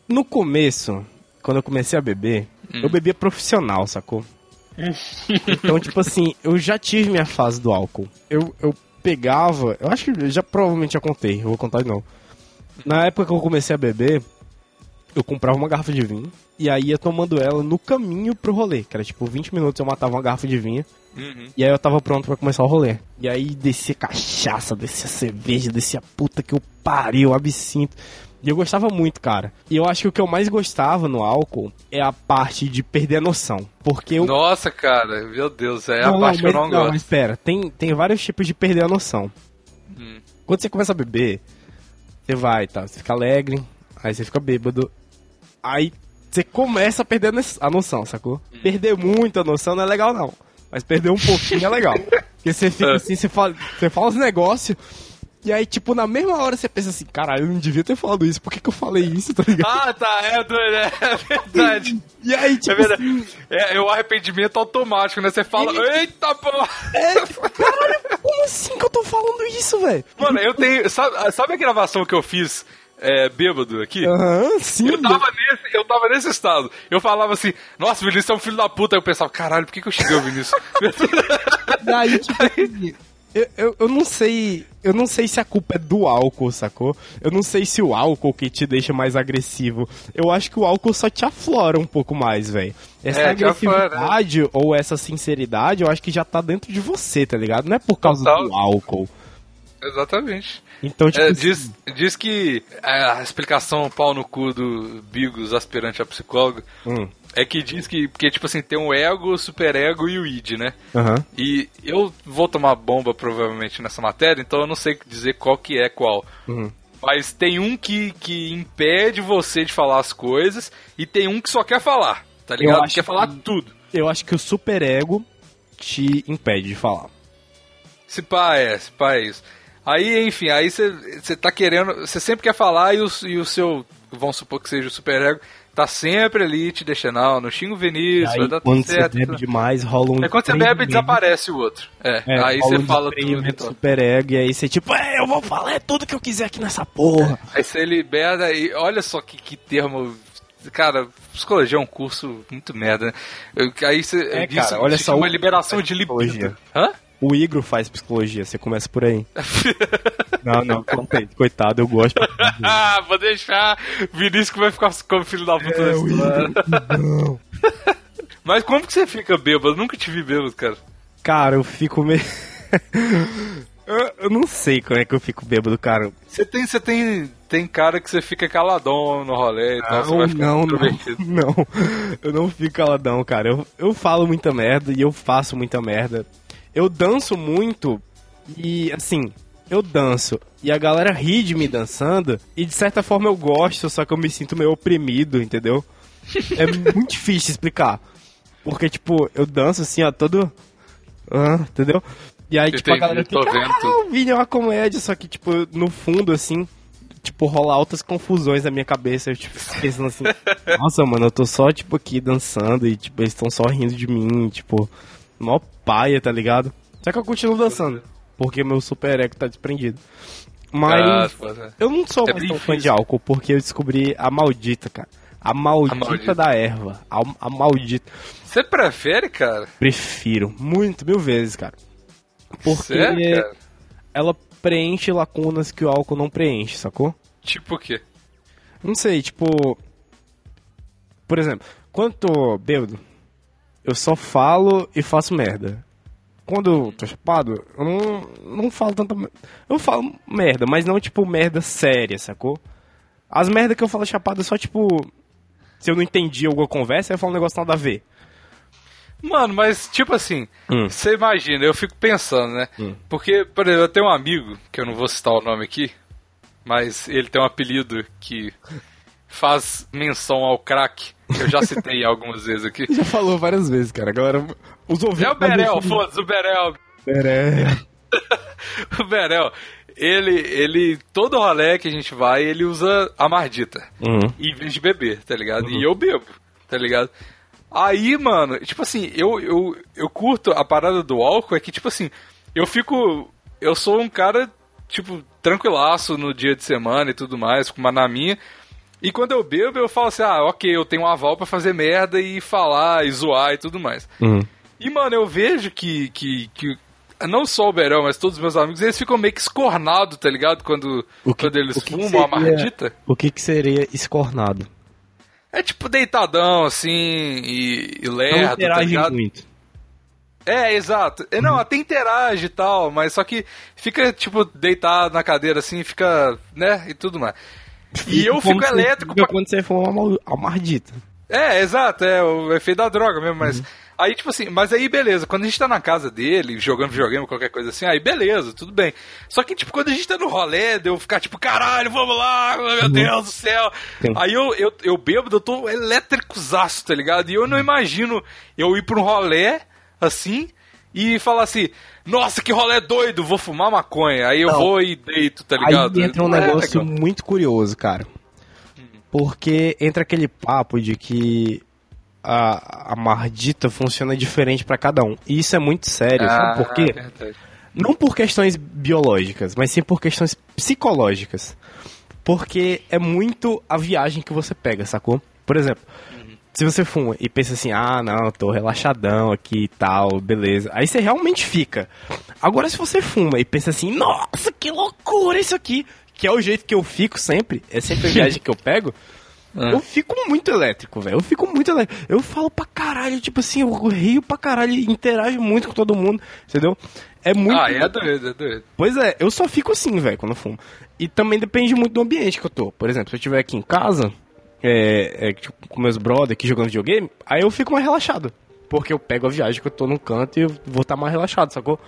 no começo, quando eu comecei a beber, Hum. eu bebia profissional, sacou? então, tipo assim, eu já tive minha fase do álcool. Eu, eu pegava, eu acho que eu já provavelmente já contei, eu vou contar de novo. Na época que eu comecei a beber, eu comprava uma garrafa de vinho e aí ia tomando ela no caminho pro rolê, que era tipo 20 minutos eu matava uma garrafa de vinho Uhum. e aí eu tava pronto pra começar o rolê. E aí descia cachaça, descia cerveja, descia puta que eu pariu, absinto. E eu gostava muito, cara. E eu acho que o que eu mais gostava no álcool é a parte de perder a noção. Porque eu. Nossa, cara, meu Deus, é a parte que eu mas, não gosto. mas pera, tem, tem vários tipos de perder a noção. Hum. Quando você começa a beber, você vai, tá? Você fica alegre, aí você fica bêbado. Aí você começa a perder a no- a noção, sacou? Hum. Perder muito a noção não é legal, não. Mas perder um pouquinho é legal. Porque você fica assim, você fala, você fala os negócios. E aí, tipo, na mesma hora você pensa assim, caralho, eu não devia ter falado isso, por que, que eu falei isso, tá ligado? Ah, tá, é doido, é, verdade. E aí, tipo, É verdade. assim, É, é o arrependimento automático, né? Você fala, eita porra! é, caralho, como assim que eu tô falando isso, velho? Mano, eu tenho. Sabe, sabe a gravação que eu fiz é, bêbado aqui? Aham, sim. Eu tava, nesse, eu tava nesse estado. Eu falava assim, nossa, o Vinícius é um filho da puta. Aí eu pensava, caralho, por que, que eu cheguei ao Vinícius? Daí, tipo, assim, eu, eu, eu não sei. Eu não sei se a culpa é do álcool, sacou? Eu não sei se o álcool que te deixa mais agressivo. Eu acho que o álcool só te aflora um pouco mais, velho. Essa É, aflora, agressividade ou essa sinceridade, eu acho que já tá dentro de você, tá ligado? Não é por causa Total. do álcool. Exatamente. Então, tipo, É, assim, diz, diz que a explicação pau no cu do Bigos, aspirante a psicólogo, hum, é que diz que, porque, tipo assim, tem o ego, o superego e o id, né? aham. E eu vou tomar bomba provavelmente nessa matéria, então eu não sei dizer qual que é qual. Uhum. Mas tem um que, que impede você de falar as coisas e tem um que só quer falar, tá ligado? Quer falar que- tudo. Eu acho que o superego te impede de falar. Se pá é, se pá é isso. Aí, enfim, aí você tá querendo, você sempre quer falar e o, e o seu, vamos supor que seja o superego, tá sempre ali te deixando, não, não xinga o Vinícius, aí, vai dar quando tudo certo. você bebe demais, rola um. É quando você bebe, desaparece o outro. É, É, aí você um fala tudo. super ego, e aí você tipo, é, eu vou falar tudo que eu quiser aqui nessa porra. Aí você libera e olha só que, que termo. Cara, psicologia é um curso muito merda, né? Eu- Aí você É, cara, olha só o- liberação de libido. Hã? O Igro faz psicologia, você começa por aí. não, não, contei. Coitado, eu gosto. Ah, vou deixar. Vinícius que vai ficar como filho da puta É, o. Não. Mas como que você fica bêbado? Eu nunca te vi bêbado, cara. Cara, eu fico meio. Eu, não sei como é que eu fico bêbado, cara. Você tem, você tem, tem cara que você fica caladão no rolê e tal, você Não, vai ficar não, não, não. Eu não fico caladão, cara. Eu, eu falo muita merda e eu faço muita merda. Eu danço muito e, assim, eu danço e a galera ri de me dançando e de certa forma eu gosto, só que eu me sinto meio oprimido, entendeu? É muito difícil explicar. Porque, tipo, eu danço assim, ó, todo. Ah, entendeu? E aí, tipo, a galera fica, ah, tudo." o vídeo é uma comédia, só que, tipo, no fundo, assim, tipo, rola altas confusões na minha cabeça. Eu, tipo, pensando assim, nossa, mano, eu tô só, tipo, aqui dançando e, tipo, eles estão só rindo de mim, tipo, mó paia, tá ligado? Só que eu continuo dançando, porque meu super ego tá desprendido. Mas Ah, eu não sou É mais tão fã de álcool, porque eu descobri a maldita, cara. A maldita, A maldita. da erva. A, a maldita. Você prefere, cara? Prefiro muito, mil vezes, cara. Porque Sério, cara? ela preenche lacunas que o álcool não preenche, sacou? Tipo o quê? Não sei, tipo. Por exemplo, quando eu tô bêbado, eu só falo e faço merda. Quando eu tô chapado, eu não, não falo tanta. Eu falo merda, mas não tipo merda séria, sacou? As merdas que eu falo chapado é só tipo. Se eu não entendi alguma conversa, eu falo um negócio nada a ver. Mano, mas tipo assim, Hum. você imagina, eu fico pensando, né? Porque, por exemplo, eu tenho um amigo, que eu não vou citar o nome aqui, mas ele tem um apelido que faz menção ao crack, eu já citei algumas vezes aqui. Já falou várias vezes, cara. Agora, os ouvintes. É o Berel, foda-se, o Berel. Berel. O Berel, ele, ele, todo rolê que a gente vai, ele usa a mardita. Uhum. em vez de beber, tá ligado? E eu bebo, tá ligado? Aí, mano, tipo assim, eu, eu, eu curto a parada do álcool, é que, tipo assim, eu fico. Eu sou um cara, tipo, tranquilaço no dia de semana e tudo mais, com uma na minha. E quando eu bebo, eu falo assim, ah, ok, eu tenho um aval pra fazer merda e falar e zoar e tudo mais. Uhum. E, mano, eu vejo que, que, que não só o Berel, mas todos os meus amigos, eles ficam meio que escornados, tá ligado? Quando, O que- quando eles fumam a seria- mardita. O que que seria escornado? É tipo deitadão, assim, e, e Não lerdo, tá interage ligado? muito. É, exato. É, Não, até interage e tal, mas só que fica, tipo, deitado na cadeira, assim, fica, né, e tudo mais. E eu Como fico elétrico pra... quando você for uma maldita. É, exato, é o efeito da droga mesmo, mas... Aí, tipo assim, mas aí beleza, quando a gente tá na casa dele, jogando videogame, qualquer coisa assim, aí beleza, tudo bem. Só que, tipo, quando a gente tá no rolê, de eu ficar tipo, caralho, vamos lá, meu Deus do céu. Sim. Aí eu, eu, eu bêbado, eu tô elétricozaço, tá ligado? E eu não imagino eu ir pra um rolê, assim, e falar assim, nossa, que rolê doido, vou fumar maconha. Aí eu Não. vou e deito, tá ligado? Aí entra um Não é negócio muito curioso, cara. Porque entra aquele papo de que a, a mardita funciona diferente pra cada um. E isso é muito sério, sabe por quê? Ah, verdade. Não por questões biológicas, mas sim por questões psicológicas. Porque é muito a viagem que você pega, sacou? Por exemplo, se você fuma e pensa assim, ah, não, tô relaxadão aqui e tal, beleza. Aí você realmente fica. Agora, se você fuma e pensa assim, nossa, que loucura isso aqui, que é o jeito que eu fico sempre, é sempre a viagem que eu pego. Ah. Eu fico muito elétrico, velho. Eu fico muito elétrico. Eu falo pra caralho, tipo assim, eu rio pra caralho, interajo muito com todo mundo, entendeu? É muito. Ah, é doido, é doido. Pois é, eu só fico assim, velho, quando eu fumo. E também depende muito do ambiente que eu tô. Por exemplo, se eu estiver aqui em casa, é, é, tipo, com meus brothers aqui jogando videogame, aí eu fico mais relaxado. Porque eu pego a viagem que eu tô num canto e eu vou estar mais relaxado, sacou?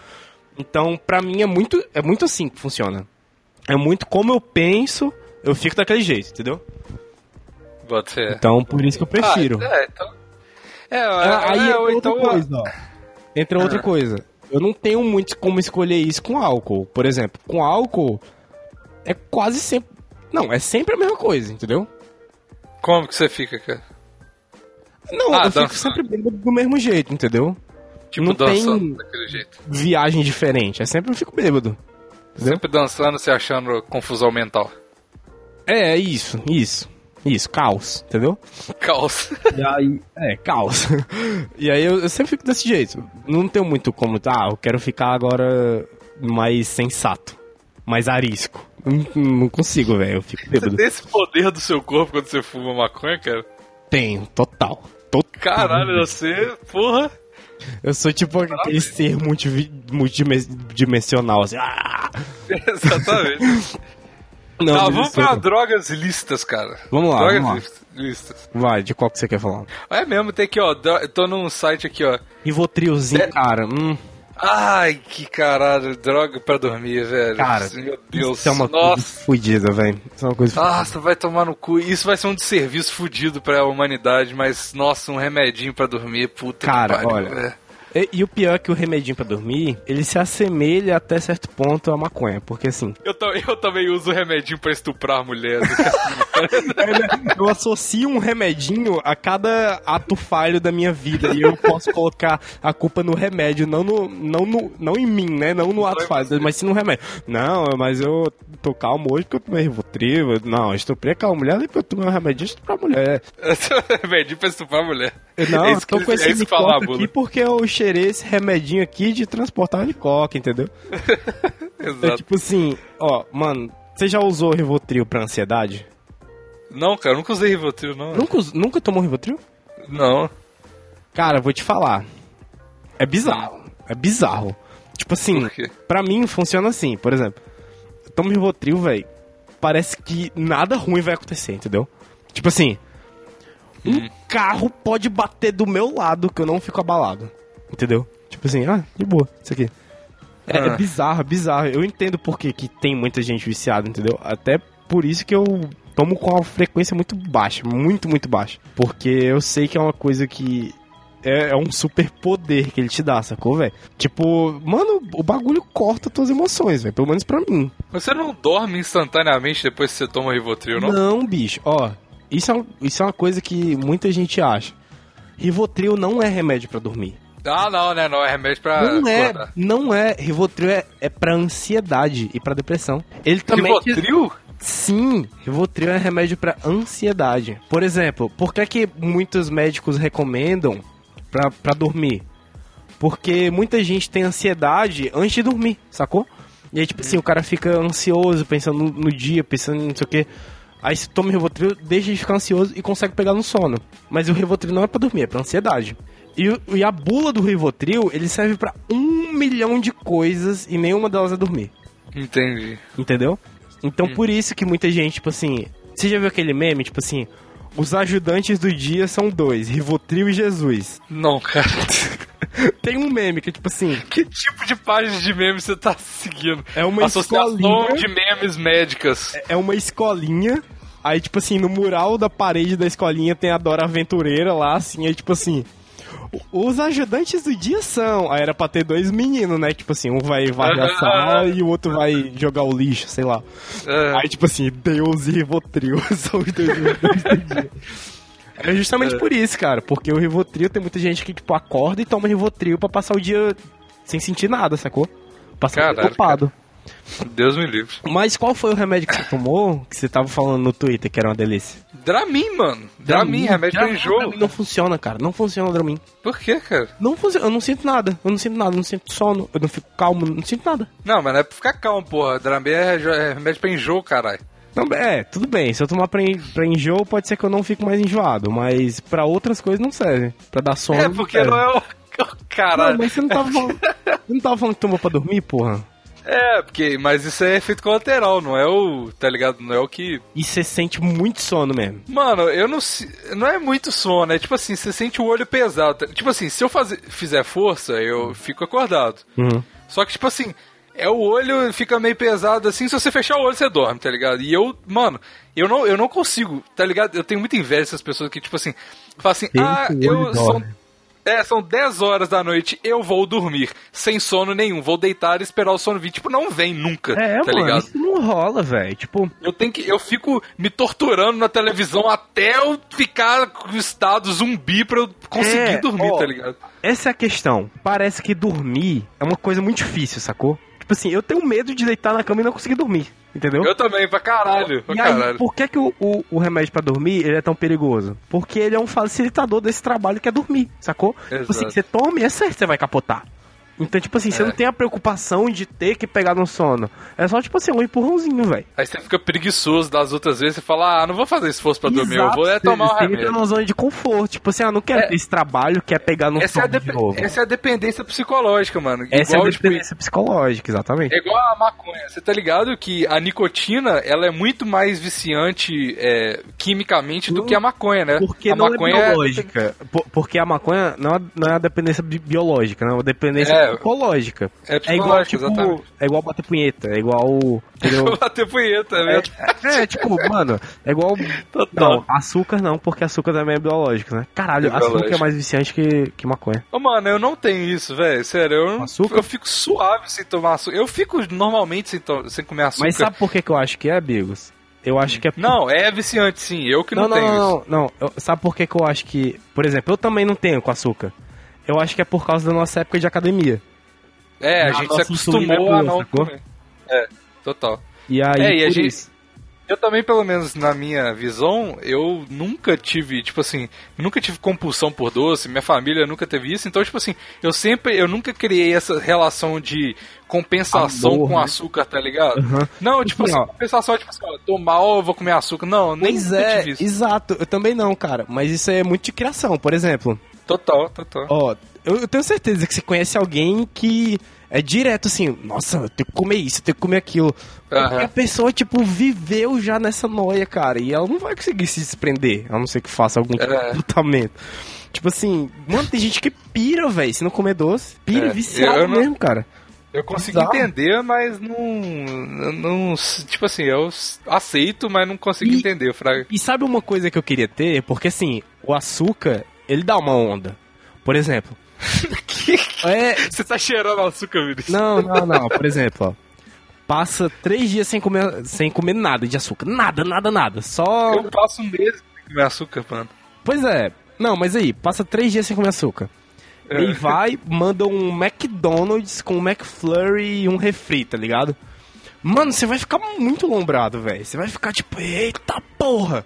Então, pra mim é muito, é muito assim que funciona. É muito como eu penso, eu fico daquele jeito, entendeu? Bota fé. Então, por isso que eu prefiro. Ah, é, então... É, Ah, aí é, entra ou outra então... coisa, ó. Entra outra Ah. coisa. Eu não tenho muito como escolher isso com álcool. Por exemplo, com álcool é quase sempre. Não, é sempre a mesma coisa, entendeu? Como que você fica, cara? Não, Ah, eu fico dançando. sempre bêbado do mesmo jeito, entendeu? Tipo, Não dançando tem- daquele jeito. Viagem diferente. É sempre eu fico bêbado. Entendeu? Sempre dançando, se achando confusão mental. É, é isso, isso. Isso, caos, entendeu? Caos. E aí, é, caos. E aí eu, eu sempre fico desse jeito. Não tenho muito como, tá, eu quero ficar agora mais sensato, mais arisco. Não, não consigo, velho, eu fico Você bêbado. tem esse poder do seu corpo quando você fuma maconha, cara? Tenho, total. Total. Caralho, você, porra. Eu sou tipo aquele ser multidimensional, assim. Ah! Exatamente. Não, Tá, vamos pra drogas listas, cara. Vamos lá, Drogas vamos lá. lis- listas. Vai, de qual que você quer falar? É mesmo, tem aqui, ó. tô num site aqui, ó. Rivotrilzinho, É. cara. Hum, Ai, que caralho, droga pra dormir, velho. cara, meu Deus. isso é uma coisa Nossa. fodida, velho. Isso é uma coisa Nossa, vai tomar no cu. Isso vai ser um desserviço fudido pra humanidade, mas, nossa, um remedinho pra dormir, puta Cara, que pariu, olha. velho. E, e o pior é que o remedinho pra dormir, ele se assemelha até certo ponto à maconha, porque assim, Eu, ta- eu também uso remedinho pra estuprar a mulher. eu associo um remedinho a cada ato falho da minha vida e eu posso colocar a culpa no remédio, não no, não no, não em mim, né? Não no ato falho, mas sim no remédio. Não, mas eu tô calmo hoje porque eu tomei Rivotril. Não, eu estuprei aquela mulher e eu tomei um remedinho e estuprei a mulher. Não, é eu isso tô que, com esse é isso que fala aqui porque eu cheirei esse remedinho aqui de transportar de coca, entendeu? É Exato. tipo assim, ó, mano, você já usou Rivotril pra ansiedade? Não, cara, eu nunca usei Rivotril, não. Nunca, nunca tomou Rivotril? Não. Cara, vou te falar. É bizarro. É bizarro. Tipo assim, pra mim funciona assim, por exemplo. Eu tomo Rivotril, velho. Parece que nada ruim vai acontecer, entendeu? Tipo assim, um Hum. carro pode bater do meu lado que eu não fico abalado. Entendeu? Tipo assim, ah, de boa, isso aqui. É, é Ah. bizarro, é bizarro. Eu entendo por que, tem muita gente viciada, entendeu? Até por isso que eu tomo com uma frequência muito baixa, muito, muito baixa. Porque eu sei que é uma coisa que é, é um super poder que ele te dá, sacou, velho? Tipo, mano, o bagulho corta tuas emoções, velho. Pelo menos pra mim. Você não dorme instantaneamente depois que você toma Rivotril, não? Não, bicho. Ó, isso é, isso é uma coisa que muita gente acha. Rivotril não é remédio pra dormir. Ah, não, né? Não é remédio pra Não é, não é. Rivotril é, é pra ansiedade e pra depressão. Ele também. Rivotril? Sim, Rivotril é remédio pra ansiedade. Por exemplo, por que, que muitos médicos recomendam pra, pra dormir? Porque muita gente tem ansiedade antes de dormir, sacou? E aí, tipo assim, o cara fica ansioso, pensando no, no dia, pensando em não sei o que. Aí se toma Rivotril, deixa de ficar ansioso e consegue pegar no sono. Mas o Rivotril não é pra dormir, é pra ansiedade. E, e a bula do Rivotril, ele serve pra um milhão de coisas e nenhuma delas é dormir. Entendi. Entendeu? Então por isso que muita gente, tipo assim. Você já viu aquele meme, tipo assim. Os ajudantes do dia são dois, Rivotril e Jesus. Não, cara. Tem um meme que, tipo assim, que tipo de página de meme você tá seguindo? É uma Associação escolinha. de memes médicas. é uma escolinha. Aí, tipo assim, no mural da parede da escolinha tem a Dora Aventureira lá, assim, aí, tipo assim. "O- Os ajudantes do dia são. Aí era pra ter dois meninos, né? Tipo assim, um vai varrer a sala e o outro vai jogar o lixo, sei lá. É. Aí, tipo assim, Deus e Rivotril são os dois ajudantes do dia. É justamente por isso, cara. Porque o Rivotril tem muita gente que, tipo, acorda e toma Rivotril pra passar o dia sem sentir nada, sacou? Passar o dia topado. Deus me livre. Mas qual foi o remédio que você tomou que você tava falando no Twitter que era uma delícia? Dramin, mano. Dramin, remédio pra Dramin enjoo. Não funciona, cara. Não funciona o Dramin. Por que, cara? Não funciona. Eu não sinto nada. Eu não sinto nada. Eu não sinto sono. Eu não fico calmo. Não sinto nada. Não, mas não é pra ficar calmo, porra. Dramin é, é remédio pra enjoo, caralho. Não, é, tudo bem. Se eu tomar pra, pra enjoo, pode ser que eu não fique mais enjoado. Mas pra outras coisas não serve. Pra dar sono. É, porque serve. não é o... Caralho. Não, mas você não tava falando. você não tava falando que tomou pra dormir, porra? É, porque... Mas isso é efeito colateral, não é o... Tá ligado? Não é o que... E você sente muito sono mesmo. Mano, eu não... Não é muito sono, é tipo assim, você sente o olho pesado. tá- Tipo assim, se eu fazer, fizer força, eu fico acordado. Uhum. Só que, tipo assim, é o olho fica meio pesado assim, se você fechar o olho, você dorme, tá ligado? E eu, mano, eu não, eu não consigo, tá ligado? Eu tenho muita inveja dessas pessoas que, tipo assim, falam assim, ah, eu são, dorme. É, são 10 horas da noite, eu vou dormir, sem sono nenhum, vou deitar e esperar o sono vir. Tipo, não vem nunca, É, tá mano, ligado? isso não rola, velho. Tipo, Eu tenho que. Eu fico me torturando na televisão até eu ficar com o estado zumbi pra eu conseguir É, dormir, ó, tá ligado? essa é a questão. Parece que dormir é uma coisa muito difícil, sacou? Tipo assim, eu tenho medo de deitar na cama e não conseguir dormir, entendeu? Eu também, pra caralho, pra E aí, caralho. por que, que o, o, o remédio pra dormir ele é tão perigoso? Porque ele é um facilitador desse trabalho que é dormir, sacou? Tipo assim, Exato. você toma e é certo que você vai capotar. Então, tipo assim, você É. não tem a preocupação de ter que pegar no sono. É só, tipo assim, um empurrãozinho, velho. Aí você fica preguiçoso das outras vezes e fala, ah, não vou fazer esforço pra dormir, eu vou é Exato, tomar você entra remédio. numa zona de conforto. Tipo assim, ah, não quero É. ter esse trabalho, quer pegar no Essa é, a sono de depe- novo. essa é a dependência psicológica, mano. Essa igual, é a tipo, dependência psicológica, exatamente. É igual a maconha. Você tá ligado que a nicotina, ela é muito mais viciante é, quimicamente do que a maconha, né? Porque a não maconha é biológica. Por- porque a maconha não é, não é a dependência bi- biológica, não é uma dependência É. psicológica. É É igual, tipo, exatamente. é igual bater punheta, é igual. Entendeu? Bater punheta, né? É, tipo, mano, é igual. Total. Não, açúcar não, porque açúcar também é biológico, né? Caralho, É biológico. açúcar é mais viciante que, que maconha. Ô, mano, eu não tenho isso, velho. Sério, eu, não- Açúcar? eu fico suave sem tomar açúcar. Eu fico normalmente sem, to- sem comer açúcar. Mas sabe por que, que eu acho que é, Bigos? Eu acho que é. Não, é viciante sim. Eu que não, não, não, tenho não, isso. não, não. Eu- sabe por que, que eu acho que. Por exemplo, eu também não tenho com açúcar. Eu acho que é por causa da nossa época de academia. É, a A gente se acostumou é a não sacou? comer. É, total. E aí, É, e a gente- isso. Eu também, pelo menos na minha visão, eu nunca tive, tipo assim, nunca tive compulsão por doce, minha família nunca teve isso, então, tipo assim, eu sempre, eu nunca criei essa relação de compensação Amor, com né? açúcar, tá ligado? Aham. Não, tipo Assim, assim, ó. compensação, tipo assim, ó, tô mal, eu vou comer açúcar. Não, nem Pois nunca é, tive isso. exato. Eu também não, cara. Mas isso é muito de criação. Por exemplo, Total, total. ó, eu, eu tenho certeza que você conhece alguém que é direto assim, nossa, eu tenho que comer isso, eu tenho que comer aquilo. Porque Aham. a pessoa, tipo, viveu já nessa noia, cara. E ela não vai conseguir se desprender, a não ser que faça algum tipo É. tratamento. Tipo assim, mano, tem gente que pira, velho, se não comer doce. Pira, É, viciado não- mesmo, cara. Eu consigo Bizarro. entender, mas não, não. Tipo assim, eu aceito, mas não consigo E- entender, Fraga. E sabe uma coisa que eu queria ter? Porque assim, o açúcar, ele dá uma onda. Por exemplo. é. Você tá cheirando açúcar, Vinícius? Não, não, não. Por exemplo, ó. Passa três dias sem comer, sem comer nada de açúcar. Nada, nada, nada. Só. Eu passo um mês sem comer açúcar, mano. Pois é. Não, mas aí, passa três dias sem comer açúcar. É. E vai, manda um McDonald's com um McFlurry e um refri, tá ligado? Mano, você vai ficar muito lombrado, velho. Você vai ficar tipo, eita porra!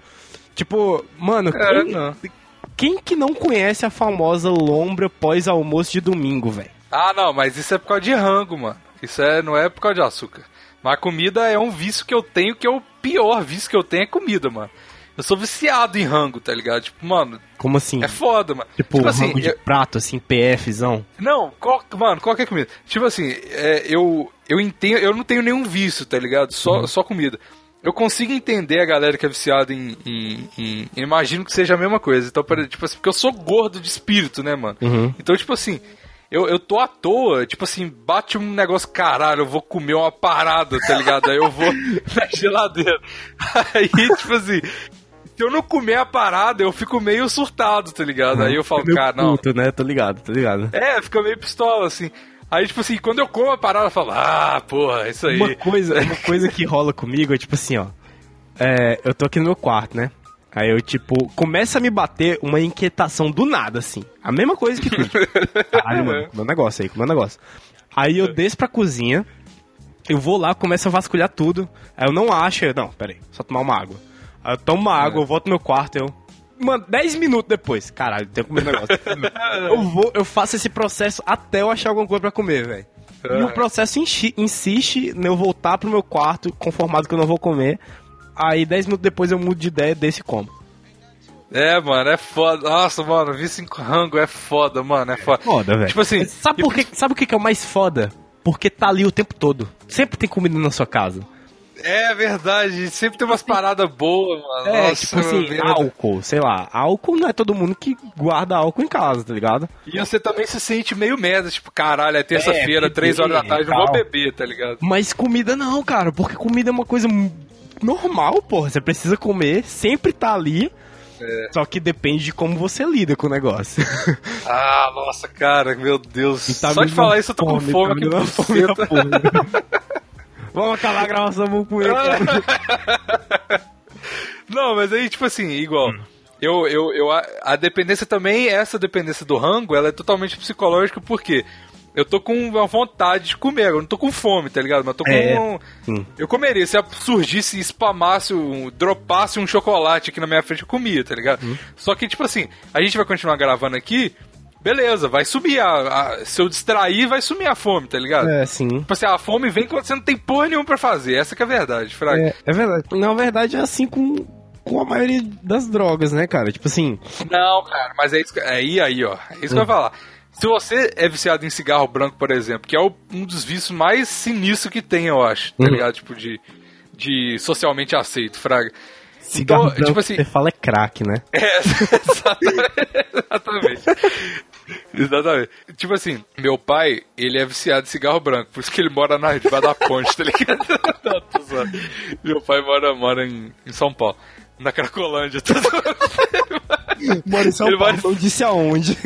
Tipo, mano, É, quem. Quem que não conhece a famosa lombra pós-almoço de domingo, velho? Ah, não, mas isso é por causa de rango, mano. Isso é, não é por causa de açúcar. Mas a comida é um vício que eu tenho, que é o pior vício que eu tenho é comida, mano. Eu sou viciado em rango, tá ligado? Tipo, mano, Como assim? é foda, mano. tipo, assim, rango de eu- prato, assim, PFzão. Não, qual, mano, qualquer comida. Tipo assim, é, eu, eu entendo, eu não tenho nenhum vício, tá ligado? Só, Uhum. só comida. Eu consigo entender a galera que é viciada em, em, em- Imagino que seja a mesma coisa. Então, tipo assim, porque eu sou gordo de espírito, né, mano? Uhum. Então, tipo assim, eu, eu tô à toa, tipo assim, bate um negócio, caralho, eu vou comer uma parada, tá ligado? Aí eu vou na geladeira. Aí, tipo assim. Se eu não comer a parada, eu fico meio surtado, tá ligado? Aí eu falo, cara, não, puto, né? Tô ligado, tô ligado. é, fica meio pistola, assim. Aí, tipo assim, quando eu como a parada, eu falo, ah, porra, isso aí. Uma coisa, uma coisa que rola comigo é tipo assim, ó. É, eu tô aqui no meu quarto, né? Aí eu, tipo, começa a me bater uma inquietação do nada, assim. A mesma coisa que tu. Caralho, mano, meu negócio aí, meu negócio. Aí eu desço pra cozinha, eu vou lá, começo a vasculhar tudo. Aí eu não acho, eu, não, peraí, só tomar uma água. Aí eu tomo uma água, eu volto no meu quarto, eu. Mano, 10 minutos depois, caralho, tenho que comer um negócio. eu vou, eu faço esse processo até eu achar alguma coisa pra comer, velho. E o processo inchi- insiste em eu voltar pro meu quarto, conformado que eu não vou comer. Aí 10 minutos depois eu mudo de ideia, desse como. É, mano, é foda. Nossa, mano, vício em rango é foda, mano, é foda. Foda, velho. Tipo assim, sabe, por que, sabe o que que é o mais foda? Porque tá ali o tempo todo. Sempre tem comida na sua casa. É verdade, sempre tem umas paradas boas, mano. É, Nossa, tipo assim, álcool, sei lá. Álcool não é todo mundo que guarda álcool em casa, tá ligado? E você também se sente meio merda, tipo, caralho, é terça-feira, beber três horas da tarde, não vou beber, tá ligado? Mas comida não, cara, porque comida é uma coisa normal, porra. Você precisa comer, sempre tá ali. É. Só que depende de como você lida com o negócio. Ah, nossa, cara, meu Deus. Tá Só de falar isso eu tô com fome, fome tá aqui fome buceta. porra. Vamos acabar a gravação, vamos cara. Não, mas aí, tipo assim, igual. Eu, eu, eu, a, a dependência também, essa dependência do rango, ela é totalmente psicológica, porque eu tô com uma vontade de comer, eu não tô com fome, tá ligado? Mas eu tô com. É, um- sim. Eu comeria, se surgisse, spamasse, um, dropasse um chocolate aqui na minha frente, eu comia, tá ligado? Uhum. Só que, tipo assim, a gente vai continuar gravando aqui. Beleza, vai sumir. A, a- se eu distrair, vai sumir a fome, tá ligado? É, sim. Tipo assim, a fome vem quando você não tem porra nenhuma pra fazer. Essa que é a verdade, Fraga. É, é verdade. Na verdade, é assim com, com a maioria das drogas, né, cara? Tipo assim, Não, cara, mas é isso que. É aí, aí, ó. É isso que eu ia falar. Se você é viciado em cigarro branco, por exemplo, que é o- um dos vícios mais sinistros que tem, eu acho, tá Uhum. ligado? Tipo, de, de socialmente aceito, Fraga. cigarro Então, branco tipo assim- você fala é crack, né? É, exatamente. Exatamente. Tipo assim, meu pai, ele é viciado em cigarro branco, por isso que ele mora na debaixo da ponte, tá ligado? Não, tô zoando. meu pai mora, mora em, em São Paulo, na Cracolândia. Zoando. Mora em São Ele Paulo, não disse aonde.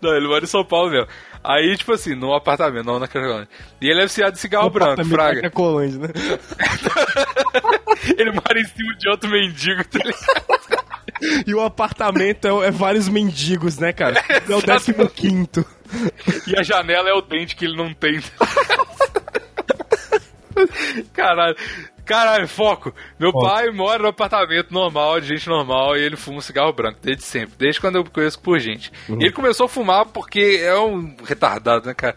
Não, ele mora em São Paulo mesmo. Aí, tipo assim, num apartamento, não na Cracolândia. E ele é viciado em cigarro branco, fraga. É Colândia, né? Ele mora em cima de outro mendigo, tá ligado? E o apartamento é, é vários mendigos, né, cara? É o décimo quinto. E a janela é o dente que ele não tem. Caralho. Caralho, foco. Meu Foco. pai mora no apartamento normal, de gente normal, e ele fuma um cigarro branco, desde sempre. Desde quando eu conheço por gente. Uhum. E ele começou a fumar porque é um retardado, né, cara?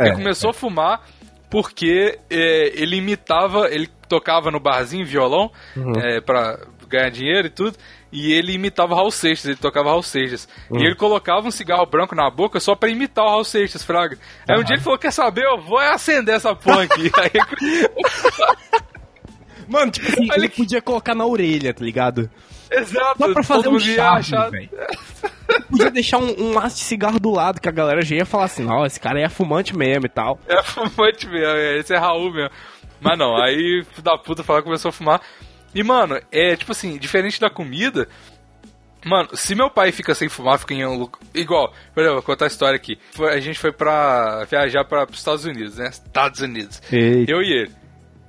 Ele É, começou a fumar porque é, ele imitava, ele tocava no barzinho violão Uhum. é, pra ganhar dinheiro e tudo, e ele imitava Raul Seixas, ele tocava Raul Seixas. Uhum. E ele colocava um cigarro branco na boca só pra imitar o Raul Seixas, fraga. Aí um dia ele falou, quer saber, eu vou acender essa porra aqui. Aí Mano, tipo assim, Ele- ele podia colocar na orelha, tá ligado? Exato. Só pra fazer um charme, achar- Podia deixar um, um maço de cigarro do lado, que a galera já ia falar assim, não, esse cara aí é fumante mesmo e tal. É fumante mesmo, esse é Raul mesmo. Mas não, aí filho da puta falar começou a fumar. E, mano, é tipo assim, diferente da comida. Mano, se meu pai fica sem fumar, fica em um lugar. Igual, por exemplo, vou contar a história aqui. A gente foi pra viajar para os Estados Unidos, né? Estados Unidos. Eita. Eu e ele.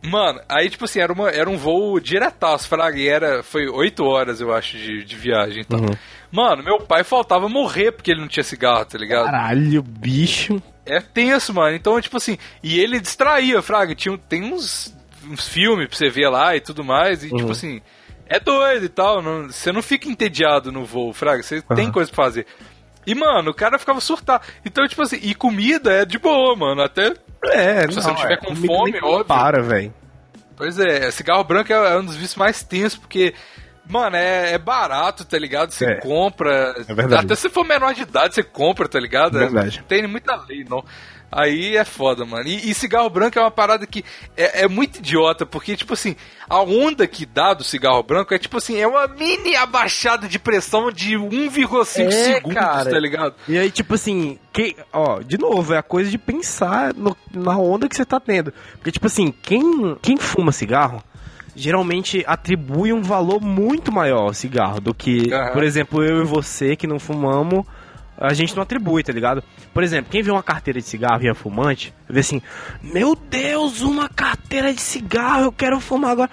Mano, aí, tipo assim, era, uma, era um voo diretaço, fraga, e era, foi oito horas, eu acho, de, de viagem, então. Mano, meu pai faltava morrer porque ele não tinha cigarro, tá ligado? Caralho, bicho. É tenso, mano. Então, tipo assim, e ele distraía, Fraga. Tinha, tem uns, uns filmes pra você ver lá e tudo mais. E, tipo assim, é doido e tal. não- você não fica entediado no voo, Fraga. Você tem coisa pra fazer. E, mano, o cara ficava surtar. Então, tipo assim, e comida é de boa, mano. Até. É, Se você não tiver com comida fome, nem óbvio. Para, velho. Pois é, cigarro branco é, é um dos vícios mais tensos, porque. Mano, é, é barato, tá ligado? Você É. compra. É verdade. Até se for menor de idade, você compra, tá ligado? É verdade. Não tem muita lei, não. Aí é foda, mano. E, e cigarro branco é uma parada que é, é muito idiota, porque, tipo assim, a onda que dá do cigarro branco é, tipo assim, é uma mini abaixada de pressão de 1,5 É, segundos, cara. tá ligado? E aí, tipo assim, que, ó, de novo, é a coisa de pensar no- na onda que você tá tendo. Porque, tipo assim, quem, quem fuma cigarro geralmente atribui um valor muito maior ao cigarro do que, Aham. por exemplo, eu e você que não fumamos, a gente não atribui, tá ligado? Por exemplo, quem vê uma carteira de cigarro e é fumante, vê assim, meu Deus, uma carteira de cigarro, eu quero fumar agora.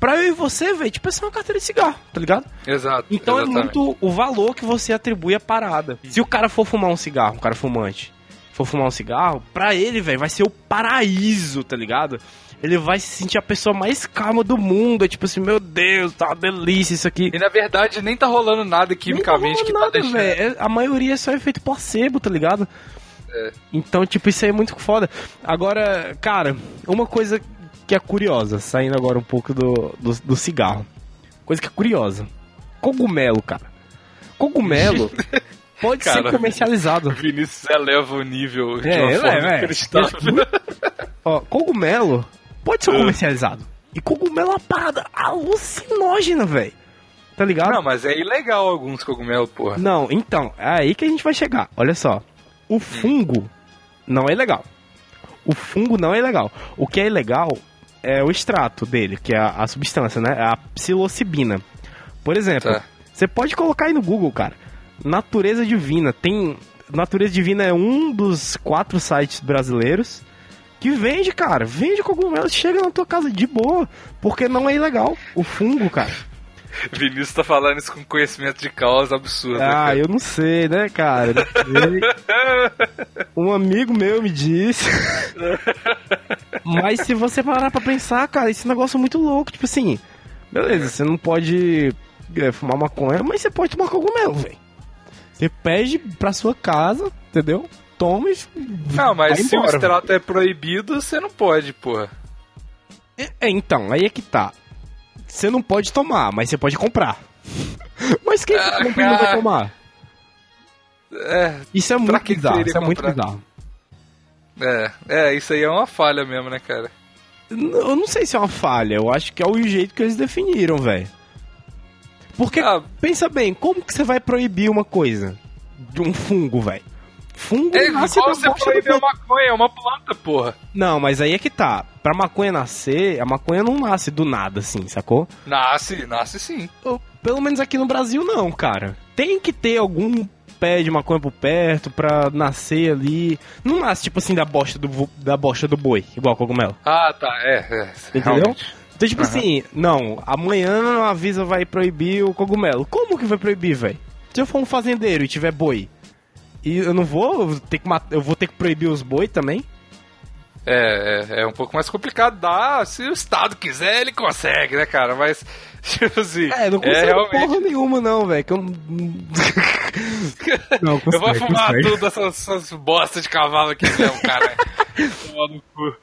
Pra eu e você, velho, tipo, essa é uma carteira de cigarro, tá ligado? Exato. Então exatamente. é muito o valor que você atribui à parada. Se o cara for fumar um cigarro, um cara fumante, for fumar um cigarro, pra ele, velho, vai ser o paraíso, tá ligado? Ele vai se sentir a pessoa mais calma do mundo. É tipo assim, meu Deus, tá uma delícia isso aqui. E na verdade nem tá rolando nada quimicamente que não, tá nada, deixando. velho. É- A maioria é só efeito placebo, tá ligado? É. Então, tipo, isso aí é muito foda. Agora, cara, uma coisa que é curiosa, saindo agora um pouco do, do, do cigarro. Coisa que é curiosa. Cogumelo, cara. Cogumelo pode Cara, ser comercializado. Vinícius eleva o nível de É, uma é, forma é. inacreditável. Ó, cogumelo pode ser É. comercializado. E cogumelo é uma parada alucinógena, velho. Tá ligado? Não, mas é ilegal alguns cogumelos, porra. Não, então, é aí que a gente vai chegar. Olha só. O fungo não é legal. O fungo não é legal. O que é ilegal é o extrato dele, que é a, a substância, né? É a psilocibina. Por exemplo, Tá. você pode colocar aí no Google, cara. Natureza Divina. Tem. Natureza Divina é um dos quatro sites brasileiros que vende, cara. Vende cogumelo, chega na tua casa de boa. Porque não é ilegal. O fungo, cara. Vinícius tá falando isso com conhecimento de causa absurdo. né, Ah, cara? eu não sei, né, cara? Sei. Um amigo meu me disse. Mas se você parar pra pensar, cara, esse negócio é muito louco. Tipo assim, beleza, você não pode é, fumar maconha, mas você pode tomar cogumelo, velho. Você pede pra sua casa, entendeu? Toma e. Não, mas se o extrato é proibido, você não pode, porra. É, então, aí é que tá. Você não pode tomar, mas você pode comprar. Mas quem Ah, que compra e não vai tomar? É, Isso é muito que bizarro, isso é muito comprar? bizarro. é, é, isso aí é uma falha mesmo, né, cara? Eu não sei se é uma falha, eu acho que é o jeito que eles definiram, velho. Porque, Ah. pensa bem, como que você vai proibir uma coisa? De um fungo, velho? Fungo É nasce igual da você proíbe a maconha, é uma planta, porra. Não, mas aí é que tá. Pra maconha nascer, a maconha não nasce do nada, assim, sacou? Nasce, nasce sim. Pelo menos aqui no Brasil, não, cara. Tem que ter algum pé de maconha por perto pra nascer ali. Não nasce, tipo assim, da bosta do, da bosta do boi, igual cogumelo. Ah, tá, é, é. Entendeu? realmente. Então, tipo assim, não, amanhã a Visa vai proibir o cogumelo. Como que vai proibir, velho? Se eu for um fazendeiro e tiver boi, e eu não vou ter que matar, eu vou ter que proibir os boi também? É, é, é um pouco mais complicado. Dá, se o Estado quiser, ele consegue, né, cara? Mas, tipo assim. É, não consigo realmente. porra nenhuma, não, velho. Eu não. Eu vou consegue, fumar consegue. tudo essas, essas bostas de cavalo aqui mesmo, cara. Tomar no cu.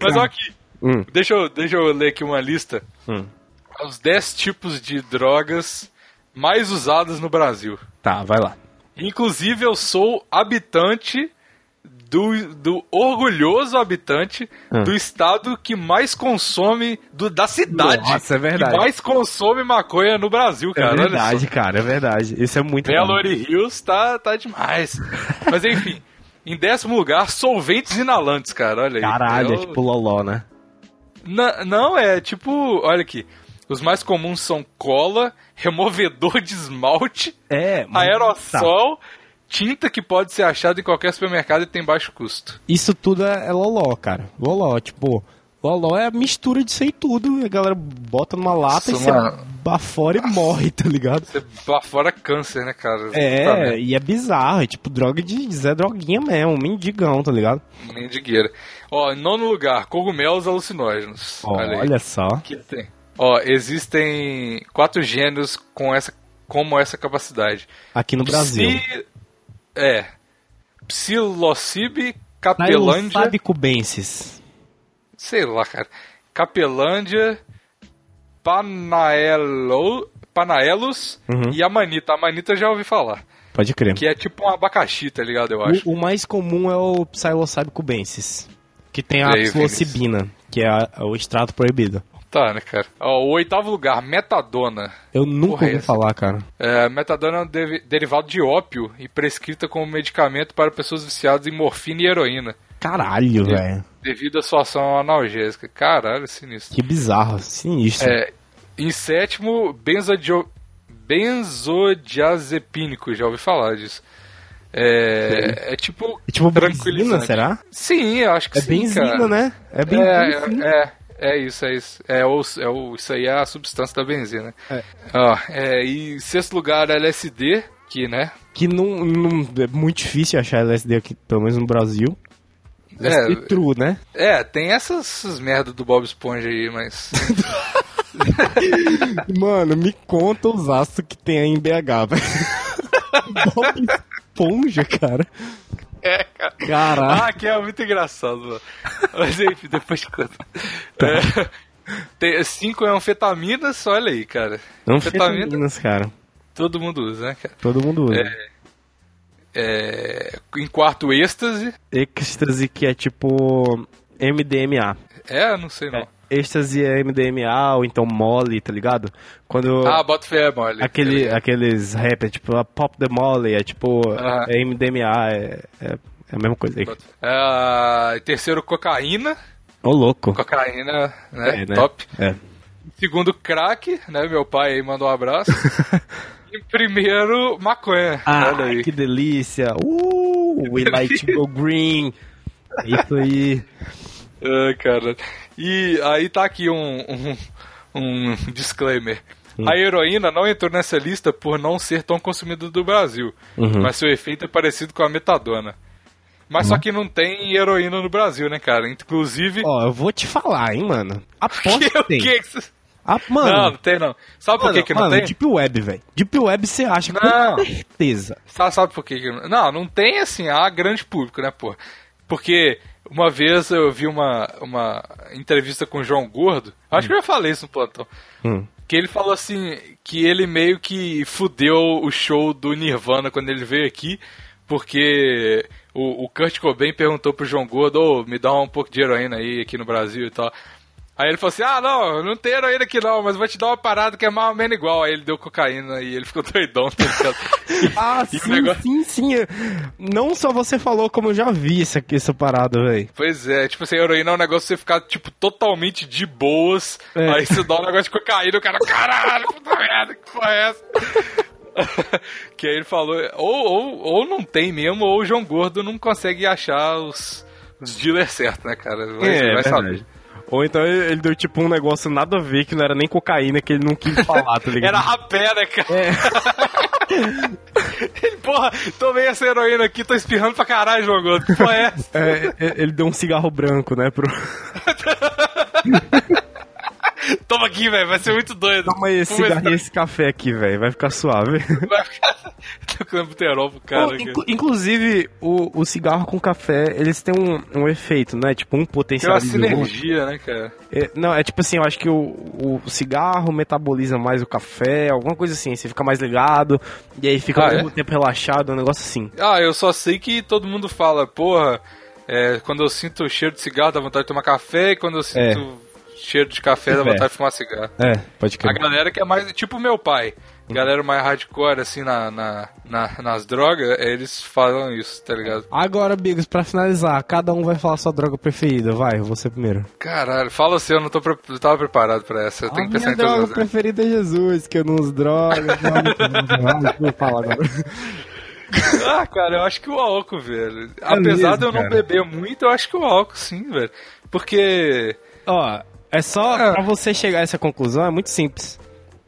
Mas olha aqui. Hum. Deixa, eu, deixa eu ler aqui uma lista. Hum. Os 10 tipos de drogas mais usadas no Brasil. Tá, vai lá. Inclusive, eu sou habitante do, do orgulhoso habitante Ah. do estado que mais consome do, da cidade. Nossa, é verdade. Que mais consome maconha no Brasil, cara. é olha só. verdade, cara, é verdade. Isso é muito Belo. Hills tá, tá demais. Mas enfim, em décimo lugar, solventes inalantes, cara. Olha aí. Caralho, é tipo loló, né? Na- não, é tipo. Olha aqui. Os mais comuns são cola, removedor de esmalte, É, aerossol, tinta que pode ser achada em qualquer supermercado e tem baixo custo. Isso tudo é, é loló, cara. Loló, tipo, loló é a mistura disso aí tudo. A galera bota numa lata Nossa, e você mano. bafora e morre, tá ligado? Você lá fora câncer, né, cara? É, Tá, e é bizarro. É tipo droga de Zé Droguinha mesmo, mendigão, tá ligado? Mendigueira. Ó, em nono lugar, cogumelos alucinógenos. Olha, Olha aí. só. que tem. Ó, existem quatro gênios com essa, como essa capacidade. Aqui no Brasil. Psi- É. Psilocibe, Capelândia. Sabe cubensis. Sei lá, cara. Capelândia, Panaelo, Panaelos Uhum. e Amanita. Amanita eu já ouvi falar. Pode crer. Que é tipo um abacaxi, tá ligado? Eu acho. O, o mais comum é o Psilocybe cubensis. Que tem a psilocibina, que é a- o extrato proibido. Tá, né, cara? Ó, o oitavo lugar, metadona. Eu nunca Porra, ouvi essa. falar, cara. É, metadona é um deri- derivado de ópio e prescrita como medicamento para pessoas viciadas em morfina e heroína, Caralho, velho. devido à sua ação analgésica. Caralho, sinistro. Que bizarro, sinistro. É, em sétimo, benzodio... benzodiazepínico, já ouvi falar disso. É, é tipo É tipo benzina, será? Sim, eu acho que É sim, benzina, cara. né? É benzina. É, é, é isso, é isso. É, o, é o, isso aí é a substância da benzina. É. Ó, é, e em sexto lugar, LSD, que, né? Que não, não- é muito difícil achar LSD aqui, pelo menos no Brasil. LSD É. true, né? É, tem essas, essas merdas do Bob Esponja aí, mas. Mano, me conta os astros que tem aí em BH, velho. Bob Esponja, cara. É, cara. Caralho. Ah, que é muito engraçado, mano. Mas enfim, depois de conta. Tá. É, tem, cinco é anfetaminas, olha aí, cara. Anfetaminas, cara. todo mundo usa, né, cara? Todo mundo usa. É, em quarto, êxtase. Êxtase que é tipo MDMA. É, não sei não. Êxtase é MDMA ou então mole, tá ligado? Quando Ah, bota fé, mole. aquele, aqueles rappers, tipo, a Pop the Molly, é tipo, Aham. é MDMA, é, é, é a mesma coisa aí. É, terceiro, cocaína. Ô, louco. Cocaína, né? É, né? Top. É. Segundo, crack, né? Meu pai aí mandou um abraço. e primeiro, maconha. Ah, Olha aí. que delícia. Uh, we like to go green. É Isso aí. Ai, cara. E aí tá aqui um, um, um disclaimer. Hum. A heroína não entrou nessa lista por não ser tão consumida do Brasil, Uhum. mas seu efeito é parecido com a metadona. Mas só que não tem heroína no Brasil, né, cara? Inclusive. Ó, eu vou te falar, hein, mano. Aposto que o tem. que que Ah, mano. Não, não tem não. Sabe por que, que não mano, tem? Deep Web, velho. Deep Web você acha Não. com certeza. Sabe, sabe por que que não? Não, não tem assim, a grande público, né, pô? Porque uma vez eu vi uma, uma entrevista com o João Gordo, acho que eu já falei isso no plantão, Hum. que ele falou assim, que ele meio que fudeu o show do Nirvana quando ele veio aqui, porque o, o Kurt Cobain perguntou pro João Gordo, ô, me dá um pouco de heroína aí aqui no Brasil e tal. Aí ele falou assim, ah, não, não tem heroína aqui não, mas vou te dar uma parada que é mais ou menos igual. Aí ele deu cocaína e ele ficou doidão, tá? Ah, sim, negócio- sim, sim. Não só você falou, como eu já vi essa, essa parada, velho. Pois é, tipo assim, heroína é um negócio que você ficar, tipo, totalmente de boas. É. Aí você dá um negócio de cocaína, o cara, caralho, puta merda, que porra é essa? que aí ele falou, ou, ou, ou não tem mesmo, ou o João Gordo não consegue achar os, os dealers certos, né, cara? Vai, É, vai saber. Ou então ele ele deu tipo um negócio nada a ver, que não era nem cocaína, que ele não quis falar, tá ligado? Era rapé, né, cara? É. Ele, porra, tomei essa heroína aqui, tô espirrando pra caralho, João Gordo. Que porra é essa? É, é, ele deu um cigarro branco, né, pro... Toma aqui, velho, vai ser muito doido. Toma esse cigarro e esse café aqui, velho, vai ficar suave. Vai ficar tocando buterol pro cara. Pô, cara. inclu- inclusive, o, o cigarro com café, eles têm um, um efeito, né? Tipo, um Tem uma outro. sinergia, né, cara? É, não, é tipo assim, eu acho que o, o cigarro metaboliza mais o café, alguma coisa assim, você fica mais ligado, e aí fica Ah, ao é? mesmo tempo relaxado, um negócio assim. Ah, eu só sei que todo mundo fala, porra, é, quando eu sinto o cheiro de cigarro dá vontade de tomar café, e quando eu sinto cheiro de café dá É. vontade de fumar cigarro. É, pode A crer. galera que é mais, tipo meu pai, galera mais hardcore, assim, na, na, na- nas drogas, eles falam isso, tá ligado? Agora, Bigos, pra finalizar, cada um vai falar sua droga preferida, vai, você primeiro. Caralho, fala assim, eu não tô eu tava preparado pra essa, eu tenho a que pensar minha em todas droga as preferida é Jesus, que eu não uso drogas. não, vou falar agora. Ah, cara, eu acho que o álcool, velho. É Apesar mesmo, de eu não cara? beber muito, eu acho que o álcool, sim, velho. Porque. Ó, é só Ah. pra você chegar a essa conclusão, é muito simples.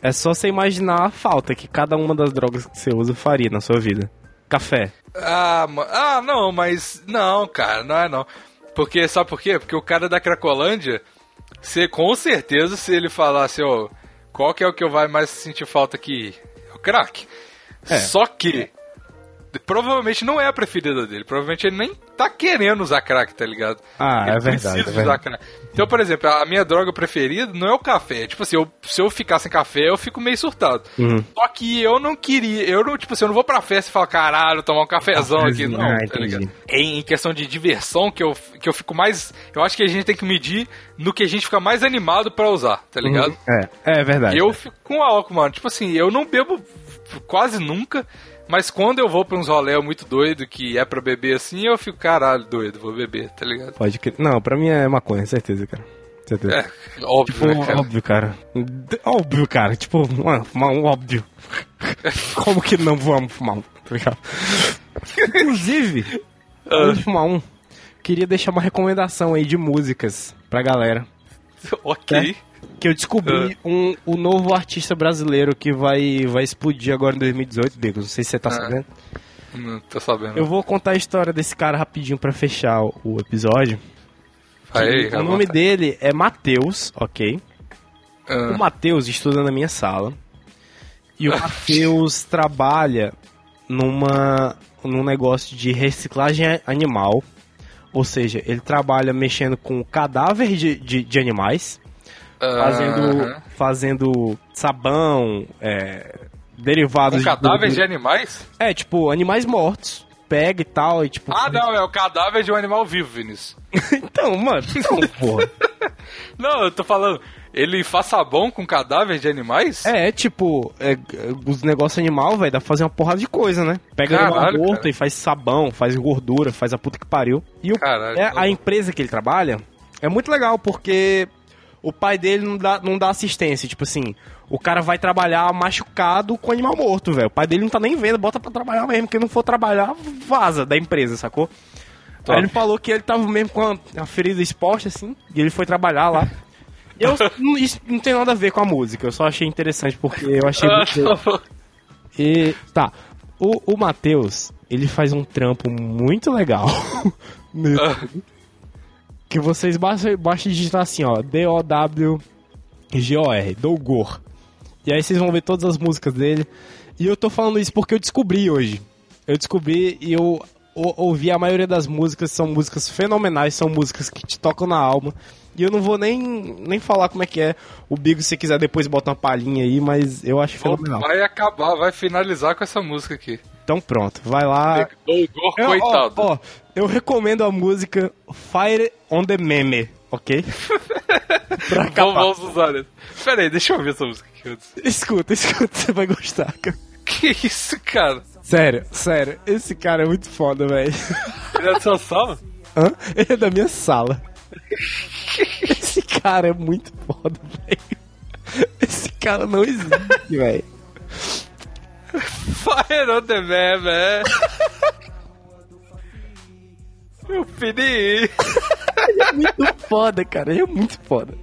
É só você imaginar a falta que cada uma das drogas que você usa faria na sua vida. Café. Ah, ah, não, mas. Não, cara, não é não. Porque, sabe por quê? Porque o cara da Cracolândia, você, com certeza, se ele falasse, ó, qual que é o que eu vai mais sentir falta aqui? É o crack. É. Só que. Provavelmente não é a preferida dele. Provavelmente ele nem tá querendo usar crack, tá ligado? Ah, Ele é verdade, precisa é usar crack. Então, por exemplo, a minha droga preferida não é o café. Tipo assim, eu- se eu ficar sem café, eu fico meio surtado. Uhum. Só que eu não queria, eu não, tipo assim, eu não vou pra festa e falar, caralho, tomar um cafezão aqui, Cafezinho, não, ah, tá ligado? Em, em questão de diversão, que eu, que eu fico mais. Eu acho que a gente tem que medir no que a gente fica mais animado pra usar, tá ligado? É, é verdade. Eu fico com álcool, mano. Tipo assim, eu não bebo quase nunca, mas quando eu vou pra uns rolé muito doido que é pra beber assim, eu fico, caralho, doido, vou beber, tá ligado? Pode crer. Não, pra mim é maconha, certeza, cara. Certeza. É, óbvio, Tipo, né, cara? óbvio, cara. Óbvio, cara. Tipo, mano, fumar um óbvio. Como que não vamos fumar um? Tá ligado? Inclusive, antes de fumar um, queria deixar uma recomendação aí de músicas pra galera. ok. Que eu descobri um, o novo artista brasileiro que vai, vai explodir agora em 2018, Bigos. Não sei se você tá Ah. sabendo. Não tô sabendo. Eu vou contar a história desse cara rapidinho pra fechar o, o episódio. Aí, o nome dele é Matheus, ok? Ah, O Matheus estuda na minha sala. E o Matheus trabalha numa num negócio de reciclagem animal. Ou seja, ele trabalha mexendo com cadáver de, de, de animais, fazendo, aham. fazendo sabão, é, derivados Com cadáveres de gordura. animais? É, tipo, animais mortos. Pega e tal, e tipo. Ah, não, é o cadáver de um animal vivo, Vinícius. então, mano, então, porra. Não, eu tô falando, ele faz sabão com cadáver de animais? É, tipo, é, os negócios animal, velho, dá pra fazer uma porrada de coisa, né? Pega Caralho, animal morto cara. e faz sabão, faz gordura, faz a puta que pariu. E o, Caralho. é, a empresa que ele trabalha é muito legal, porque o pai dele não dá, não dá assistência. Tipo assim, o cara vai trabalhar machucado com animal morto, velho. O pai dele não tá nem vendo, bota pra trabalhar mesmo. Quem não for trabalhar, vaza da empresa, sacou? Top. Aí ele falou que ele tava mesmo com a, ferida exposta, assim, e ele foi trabalhar lá. Eu, não- isso não tem nada a ver com a música, eu só achei interessante porque eu achei Ah, muito... E, tá, o, o Matheus, ele faz um trampo muito legal que vocês basta, basta digitar assim, ó, D-O-W G-O-R, Dolgor. E aí vocês vão ver todas as músicas dele. E eu tô falando isso porque eu descobri hoje. Eu descobri e eu ou- ouvi a maioria das músicas, são músicas fenomenais, são músicas que te tocam na alma. E eu não vou nem, nem falar como é que é. O Bigo, se quiser, depois bota uma palhinha aí, mas eu acho fenomenal. Vai acabar, vai finalizar com essa música aqui. Então pronto, vai lá. Dolgor, Eu- ó, coitado. Ó, eu recomendo a música Fire on the Meme, ok? pra acabar. vamos usar isso. Pera aí, deixa eu ouvir essa música aqui antes. Escuta, escuta, você vai gostar, cara. Que isso, cara? Sério, sério, esse cara é muito foda, velho. Ele é da sua sala? Hã? Ele é da minha sala. Esse cara é muito foda, velho. Esse cara não existe, velho. Fire on the meme, é. Eu pedi. Muito foda, cara. Ele é muito foda.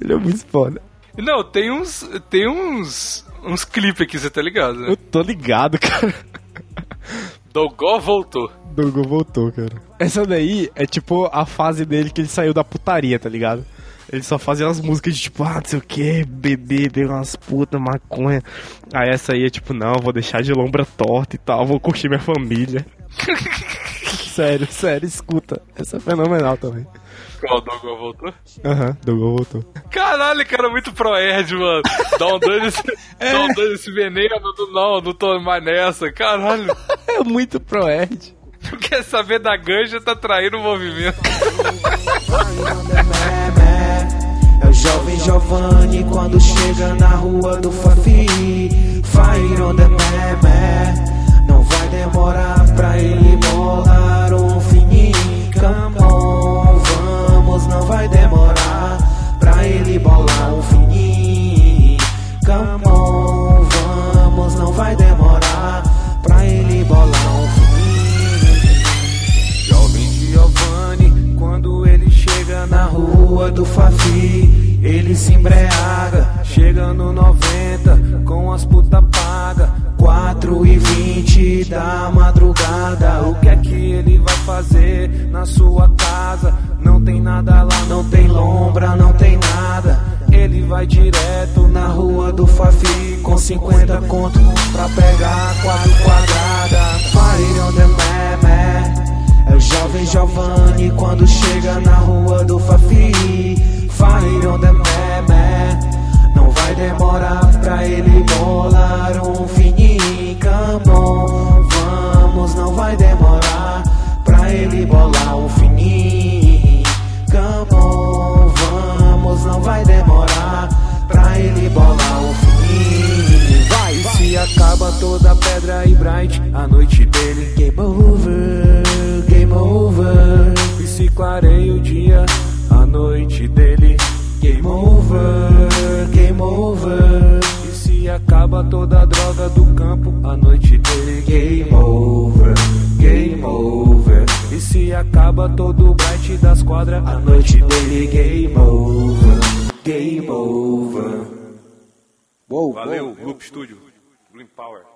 Ele é muito foda. Não, tem uns. Tem uns. Uns clipes aqui, você tá ligado, né? Eu tô ligado, cara. Dolgor voltou. Dogo voltou, cara. Essa daí é tipo a fase dele que ele saiu da putaria, tá ligado? Ele só fazia umas músicas de tipo, ah, não sei o que, beber, beber umas putas, maconha. Aí essa aí é tipo, não, vou deixar de lombra torta e tal, vou curtir minha família. sério, sério, escuta. Essa é fenomenal também. Qual Dolgor voltou? Aham, Dogo voltou. Caralho, cara, muito pro-erd, mano. Dá um dano esse, dá um dano esse veneno. Não, não tô mais nessa. Caralho. É muito pro Ed. Tu quer saber da ganja, tá traindo o movimento. É o jovem Giovanni quando chega na rua do Fafi. Fire embriaga, chega no 90, com as puta paga, 4 e 20 da madrugada. O que é que ele vai fazer na sua casa? Não tem nada lá, não tem lombra, não tem nada. Ele vai direto na rua do Fafi com 50 conto pra pegar quatro quadrada. Fire on the meme. É o jovem Giovanni quando chega na rua do Fafi. Fire on the meme. Não vai demorar pra ele bolar um fininho. Come on, vamos, não vai demorar pra ele bolar um fininho. Come on, vamos, não vai demorar pra ele bolar um fininho. Vai, se acaba toda a pedra e bright, a noite dele. Game over, game over. E se clareia o dia, noite dele. Game over, game over. E se acaba toda a droga do campo, a noite dele. Game over, game over. E se acaba todo o bright das quadras, a noite dele. Game over, game over. Uou, Valeu, Loop Studio. Green Power.